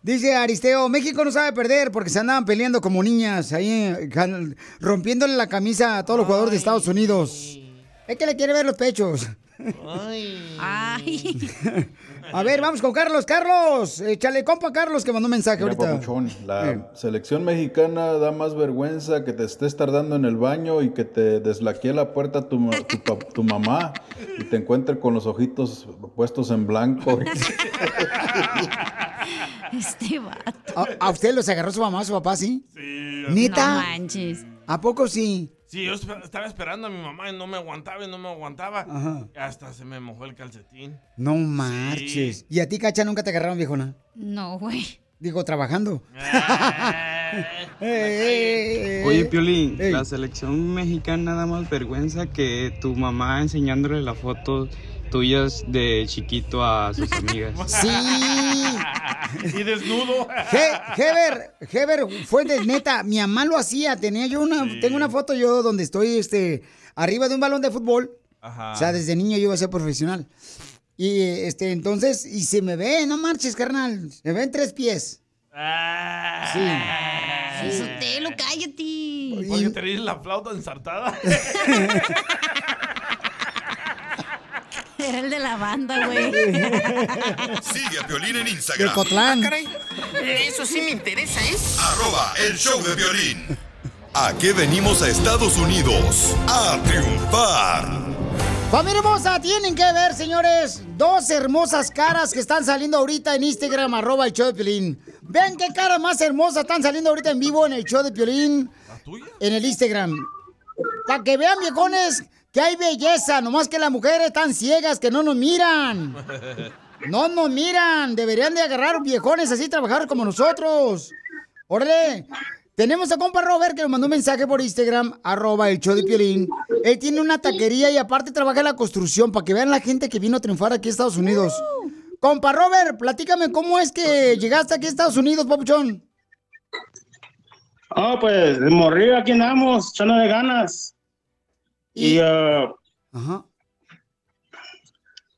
Dice Aristeo, México no sabe perder porque se andaban peleando como niñas, ahí rompiéndole la camisa a todos los jugadores de Estados Unidos. Es que le quiere ver los pechos. Ay. <laughs> A ver, vamos con Carlos. Carlos, échale compa Carlos que mandó un mensaje Mira, ahorita. papuchón, la Eh. selección mexicana da más vergüenza que te estés tardando en el baño y que te deslaquee la puerta tu, mamá y te encuentre con los ojitos puestos en blanco. <laughs> Este vato. ¿A, a usted los agarró su mamá, su papá, sí? Sí. ¿Neta? No manches. ¿A poco sí? Sí, yo estaba esperando a mi mamá y no me aguantaba y no me aguantaba. Ajá. Hasta se me mojó el calcetín. No marches. ¿Y a ti, Cacha, nunca te agarraron, viejona? No, güey. Digo, trabajando. <laughs> Eh, Oye, Piolín, la selección mexicana da más vergüenza que tu mamá enseñándole las fotos tuyas de chiquito a sus amigas. <laughs> Sí. y desnudo. He- Heber, Heber, fue de neta, mi mamá lo hacía, tenía yo una, tengo una foto yo donde estoy, este, arriba de un balón de fútbol, Ajá. o sea, desde niño yo iba a ser profesional, y este, entonces, y se me ve, no marches, carnal, se ven tres pies, sí, Ay, Sotelo, cállate. Porque tenéis la flauta ensartada. <laughs> Era <laughs> el de la banda, güey. <laughs> Sigue a Piolín en Instagram. Cotlán. Eso sí me interesa, ¿eh? Arroba el show de violín. ¿A qué venimos a Estados Unidos? A triunfar. Familia hermosa, tienen que ver, señores, dos hermosas caras que están saliendo ahorita en Instagram, arroba el show de Piolín. Ven qué caras más hermosas están saliendo ahorita en vivo en el show de Piolín. En el Instagram. Para que vean, viejones, que hay belleza, nomás que las mujeres están ciegas, que no nos miran. <laughs> No nos miran, deberían de agarrar viejones así, trabajar como nosotros. Órale, tenemos a compa Robert que nos mandó un mensaje por Instagram, arroba el show de Piolín. Él tiene una taquería y aparte trabaja en la construcción, para que vean la gente que vino a triunfar aquí a Estados Unidos. Compa Robert, platícame cómo es que llegaste aquí a Estados Unidos, papuchón. Oh, pues, de morrido aquí andamos, echando de ganas. Y, Ajá.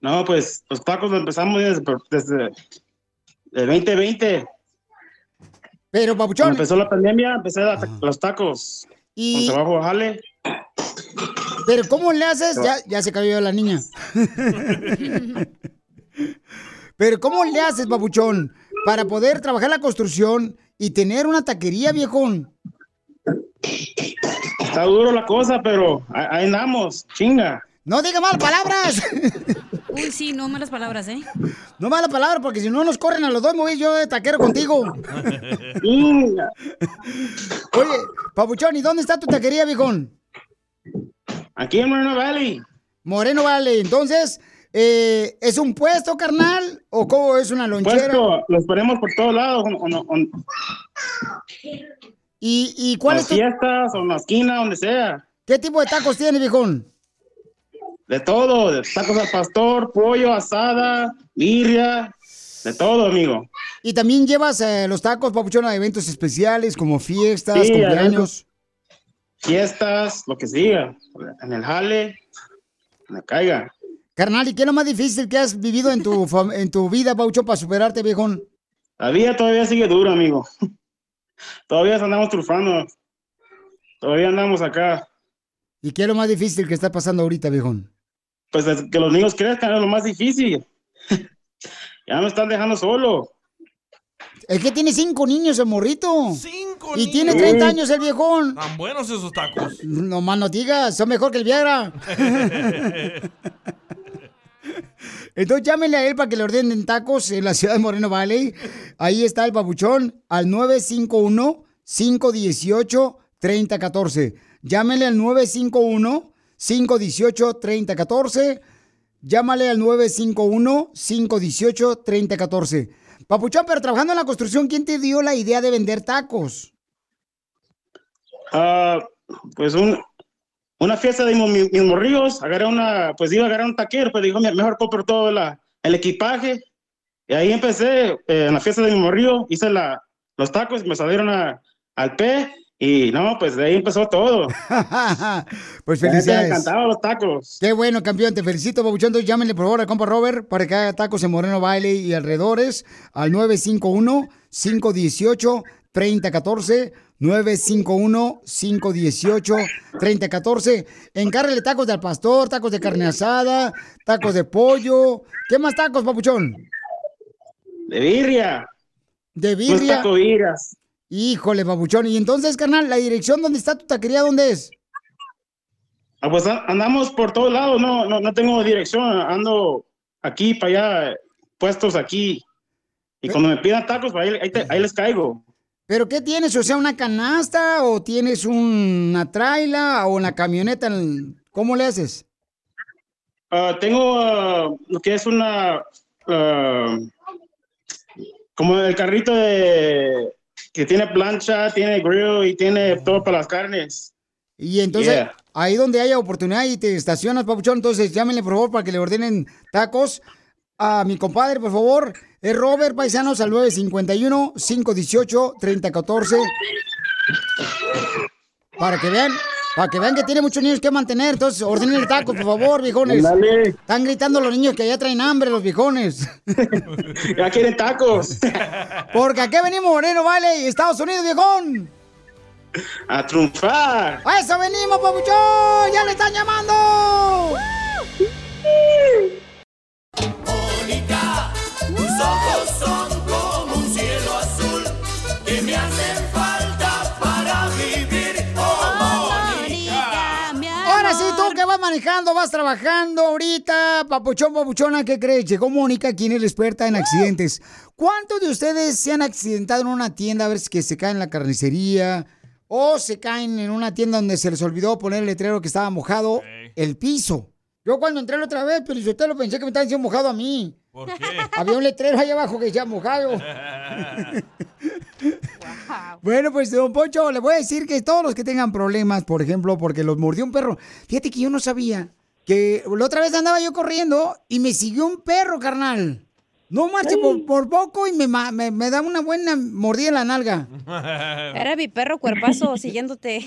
no, pues, los tacos los empezamos desde, desde el 2020. Pero, Cuando papuchón. empezó la pandemia, empecé a los tacos. Y- Con trabajo, jale. Pero ¿cómo le haces? Ya, ya se cayó la niña. Pero ¿cómo le haces, papuchón, para poder trabajar la construcción y tener una taquería, viejón? Está duro la cosa, pero ahí, andamos, chinga. No diga malas palabras. Uy, sí, no malas palabras, ¿eh? No malas palabras, porque si no nos corren a los dos, me voy yo de taquero contigo. Oye, papuchón, ¿y dónde está tu taquería, viejón? Aquí en Moreno Valley. Moreno Valley. Entonces, eh, ¿es un puesto, carnal? ¿O cómo es una lonchera? Puesto, los ponemos por todos lados. on- on- on- ¿Y, y cuál en es tu... fiestas, o en la esquina, donde sea. ¿Qué tipo de tacos tiene, viejón? De todo, de tacos al pastor, pollo, asada, birria. De todo, amigo. Y también llevas eh, los tacos, papuchón, a eventos especiales como fiestas, Sí, cumpleaños. Fiestas, lo que siga. En el jale, en la caiga. Carnal, ¿y qué es lo más difícil que has vivido en tu, en tu vida, Paucho, para superarte, viejón? La vida todavía sigue dura, amigo. Todavía andamos trufando. Todavía andamos acá. ¿Y qué es lo más difícil que está pasando ahorita, viejón? Pues es que los niños crezcan es lo más difícil. <laughs> ya me están dejando solo. Es que tiene cinco niños el morrito. Cinco Y tiene niños. 30 años el viejón. Tan buenos esos tacos. No más no digas, son mejor que el Viagra. <laughs> Entonces llámenle a él para que le ordenen tacos en la ciudad de Moreno Valley. Ahí está el papuchón al 951-518-3014. Llámenle al 951-518-3014. Llámale al 951-518-3014. Papuchón, pero trabajando en la construcción, ¿quién te dio la idea de vender tacos? Ah, pues un, una fiesta de mis, mis morrillos, agarré una, pues iba a agarrar un taquero, pues dijo, "Me- mejor compro todo la- el equipaje. Y ahí empecé, eh, en la fiesta de mi morrillo, hice la, los tacos, me salieron a- al P, y no, pues de ahí empezó todo. <laughs> Pues Ya me felicidades. encantaban los tacos. Qué bueno, campeón. Te felicito. Entonces, llámenle, por favor, al compa Robert para que haga tacos en Moreno Baile y alrededores al 951-518-3014. 951-518-3014. Encárrele tacos del pastor, tacos de carne asada, tacos de pollo. ¿Qué más tacos, Papuchón? De birria. De birria. birrias. Híjole, Papuchón. Y entonces, carnal, la dirección donde está tu taquería, ¿dónde es? Ah, pues andamos por todos lados, no, no, no tengo dirección, ando aquí para allá, puestos aquí. Y cuando me pidan tacos, pues ahí, ahí te- ahí les caigo. ¿Pero qué tienes? O sea, una canasta o tienes una traila o una camioneta. ¿Cómo le haces? Ah, tengo ah, lo que es una, ah, como el carrito de, que tiene plancha, tiene grill y tiene todo para las carnes. Y entonces, Yeah. ahí donde haya oportunidad y te estacionas, papuchón, entonces llámenle por favor para que le ordenen tacos a mi compadre, por favor. Es Robert Paisanos al 951-518-3014. Para que vean, para que vean que tiene muchos niños que mantener. Entonces, ordenen tacos, por favor, viejones. Ándale. Están gritando los niños que ya traen hambre, los viejones. <laughs> ya quieren tacos. Porque aquí venimos, Moreno, vale, Estados Unidos, viejón. A triunfar. ¡A eso venimos, papuchón! ¡Ya le están llamando! Manejando, vas trabajando ahorita, papuchón, papuchona, ¿qué crees? Llegó Mónica, quien es la experta en accidentes. ¿Cuántos de ustedes se han accidentado en una tienda a ver si que se caen en la carnicería o se caen en una tienda donde se les olvidó poner el letrero que estaba mojado el piso? Yo cuando entré la otra vez, pero yo te lo pensé que me estaban diciendo mojado a mí. ¿Por qué? <laughs> Había un letrero ahí abajo que decía mojado. Bueno, pues, don Poncho, le voy a decir que todos los que tengan problemas, por ejemplo, porque los mordió un perro. Fíjate que yo no sabía que la otra vez andaba yo corriendo y me siguió un perro, carnal. No marche por, por poco y me, me da una buena mordida en la nalga. <laughs> Era mi perro cuerpazo <laughs> siguiéndote.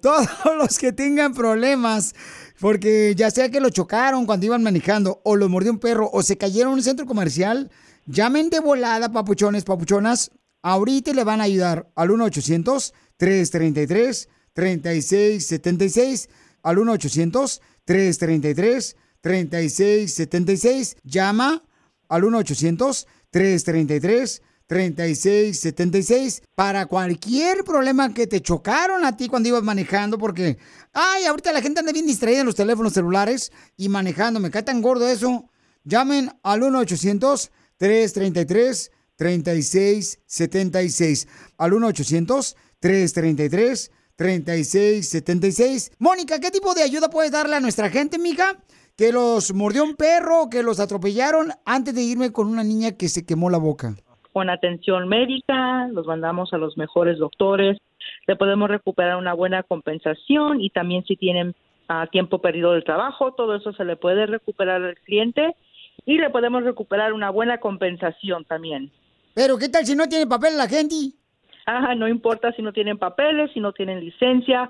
Todos los que tengan problemas, porque ya sea que lo chocaron cuando iban manejando, o lo mordió un perro, o se cayeron en un centro comercial, llamen de volada, papuchones, papuchonas. Ahorita le van a ayudar al 1-800-333-3676, al 1-800-333-3676. Llama al 1-800-333-3676 para cualquier problema que te chocaron a ti cuando ibas manejando, porque, ay, ahorita la gente anda bien distraída en los teléfonos celulares y manejando, me cae tan gordo eso. Llamen al 1-800-333-3676, al 1-800-333-3676. Mónica, ¿qué tipo de ayuda puedes darle a nuestra gente, mija? Que los mordió un perro, que los atropellaron antes de irme con una niña que se quemó la boca. Con atención médica, los mandamos a los mejores doctores, le podemos recuperar una buena compensación y también si tienen ah, tiempo perdido del trabajo, todo eso se le puede recuperar al cliente y le podemos recuperar una buena compensación también. Pero ¿qué tal si no tiene papel la gente? Ajá, no importa si no tienen papeles, si no tienen licencia.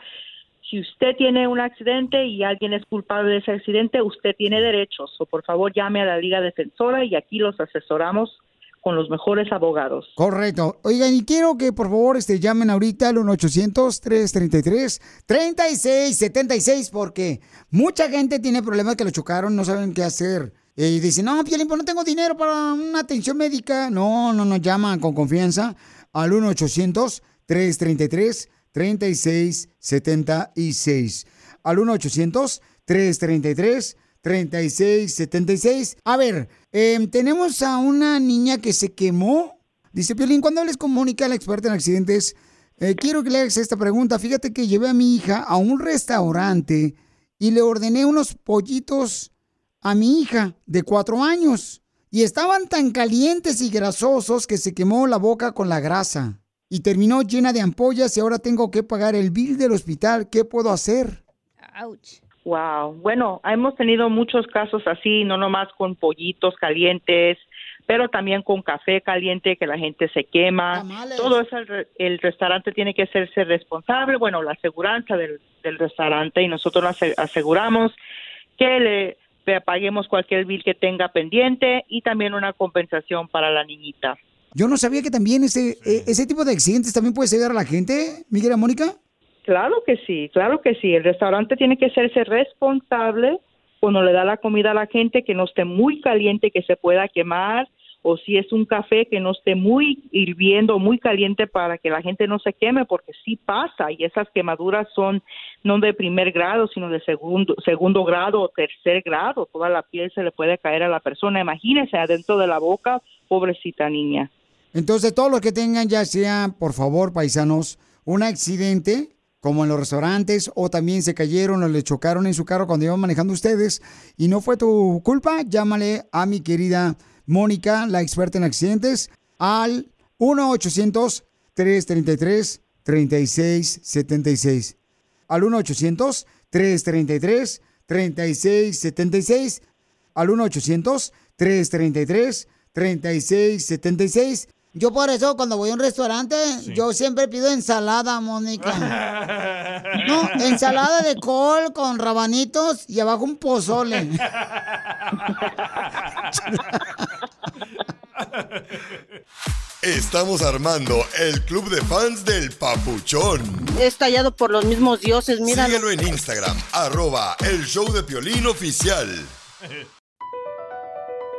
Si usted tiene un accidente y alguien es culpable de ese accidente, usted tiene derechos. O por favor llame a la Liga Defensora y aquí los asesoramos con los mejores abogados. Correcto. Oigan, y quiero que por favor este, llamen ahorita al 1-800-333-3676 porque mucha gente tiene problemas que lo chocaron, no saben qué hacer. Y dicen, no, Piolín, pues no tengo dinero para una atención médica. No, no, no, llaman con confianza al 1-800-333-3676. Al 1-800-333-3676. A ver, em, tenemos a una niña que se quemó. Dice Piolín, cuando hables con Mónica, la experta en accidentes, eh, quiero que le hagas esta pregunta. Fíjate que llevé a mi hija a un restaurante y le ordené unos pollitos a mi hija de cuatro años. Y estaban tan calientes y grasosos que se quemó la boca con la grasa. Y terminó llena de ampollas y ahora tengo que pagar el bill del hospital. ¿Qué puedo hacer? Wow. Bueno, hemos tenido muchos casos así, no nomás con pollitos calientes, pero también con café caliente que la gente se quema. Todo eso el, re- el restaurante tiene que hacerse responsable, bueno, la aseguranza del, del restaurante y nosotros nos ase- aseguramos que le, paguemos cualquier bill que tenga pendiente y también una compensación para la niñita. Yo no sabía que también ese, eh, ese tipo de accidentes también puede llegar a la gente, Miguel y Mónica. Claro que sí, claro que sí. El restaurante tiene que hacerse responsable cuando le da la comida a la gente que no esté muy caliente, que se pueda quemar, o si es un café que no esté muy hirviendo, muy caliente para que la gente no se queme, porque sí pasa y esas quemaduras son no de primer grado, sino de segundo, segundo grado o tercer grado. Toda la piel se le puede caer a la persona. Imagínese adentro de la boca, pobrecita niña. Entonces, todos los que tengan, ya sea, por favor, paisanos, un accidente, como en los restaurantes, o también se cayeron o le chocaron en su carro cuando iban manejando ustedes, y no fue tu culpa, llámale a mi querida Mónica, la experta en accidentes, al 1-800-333-3676. Al 1-800-333-3676. Al 1-800-333-3676. Yo por eso cuando voy a un restaurante, yo siempre pido ensalada, Mónica. <laughs> No, ensalada de col con rabanitos y abajo un pozole. Estamos armando el club de fans del Papuchón. Es tallado por los mismos dioses, mira. Síguelo en Instagram, arroba el show de Piolín oficial.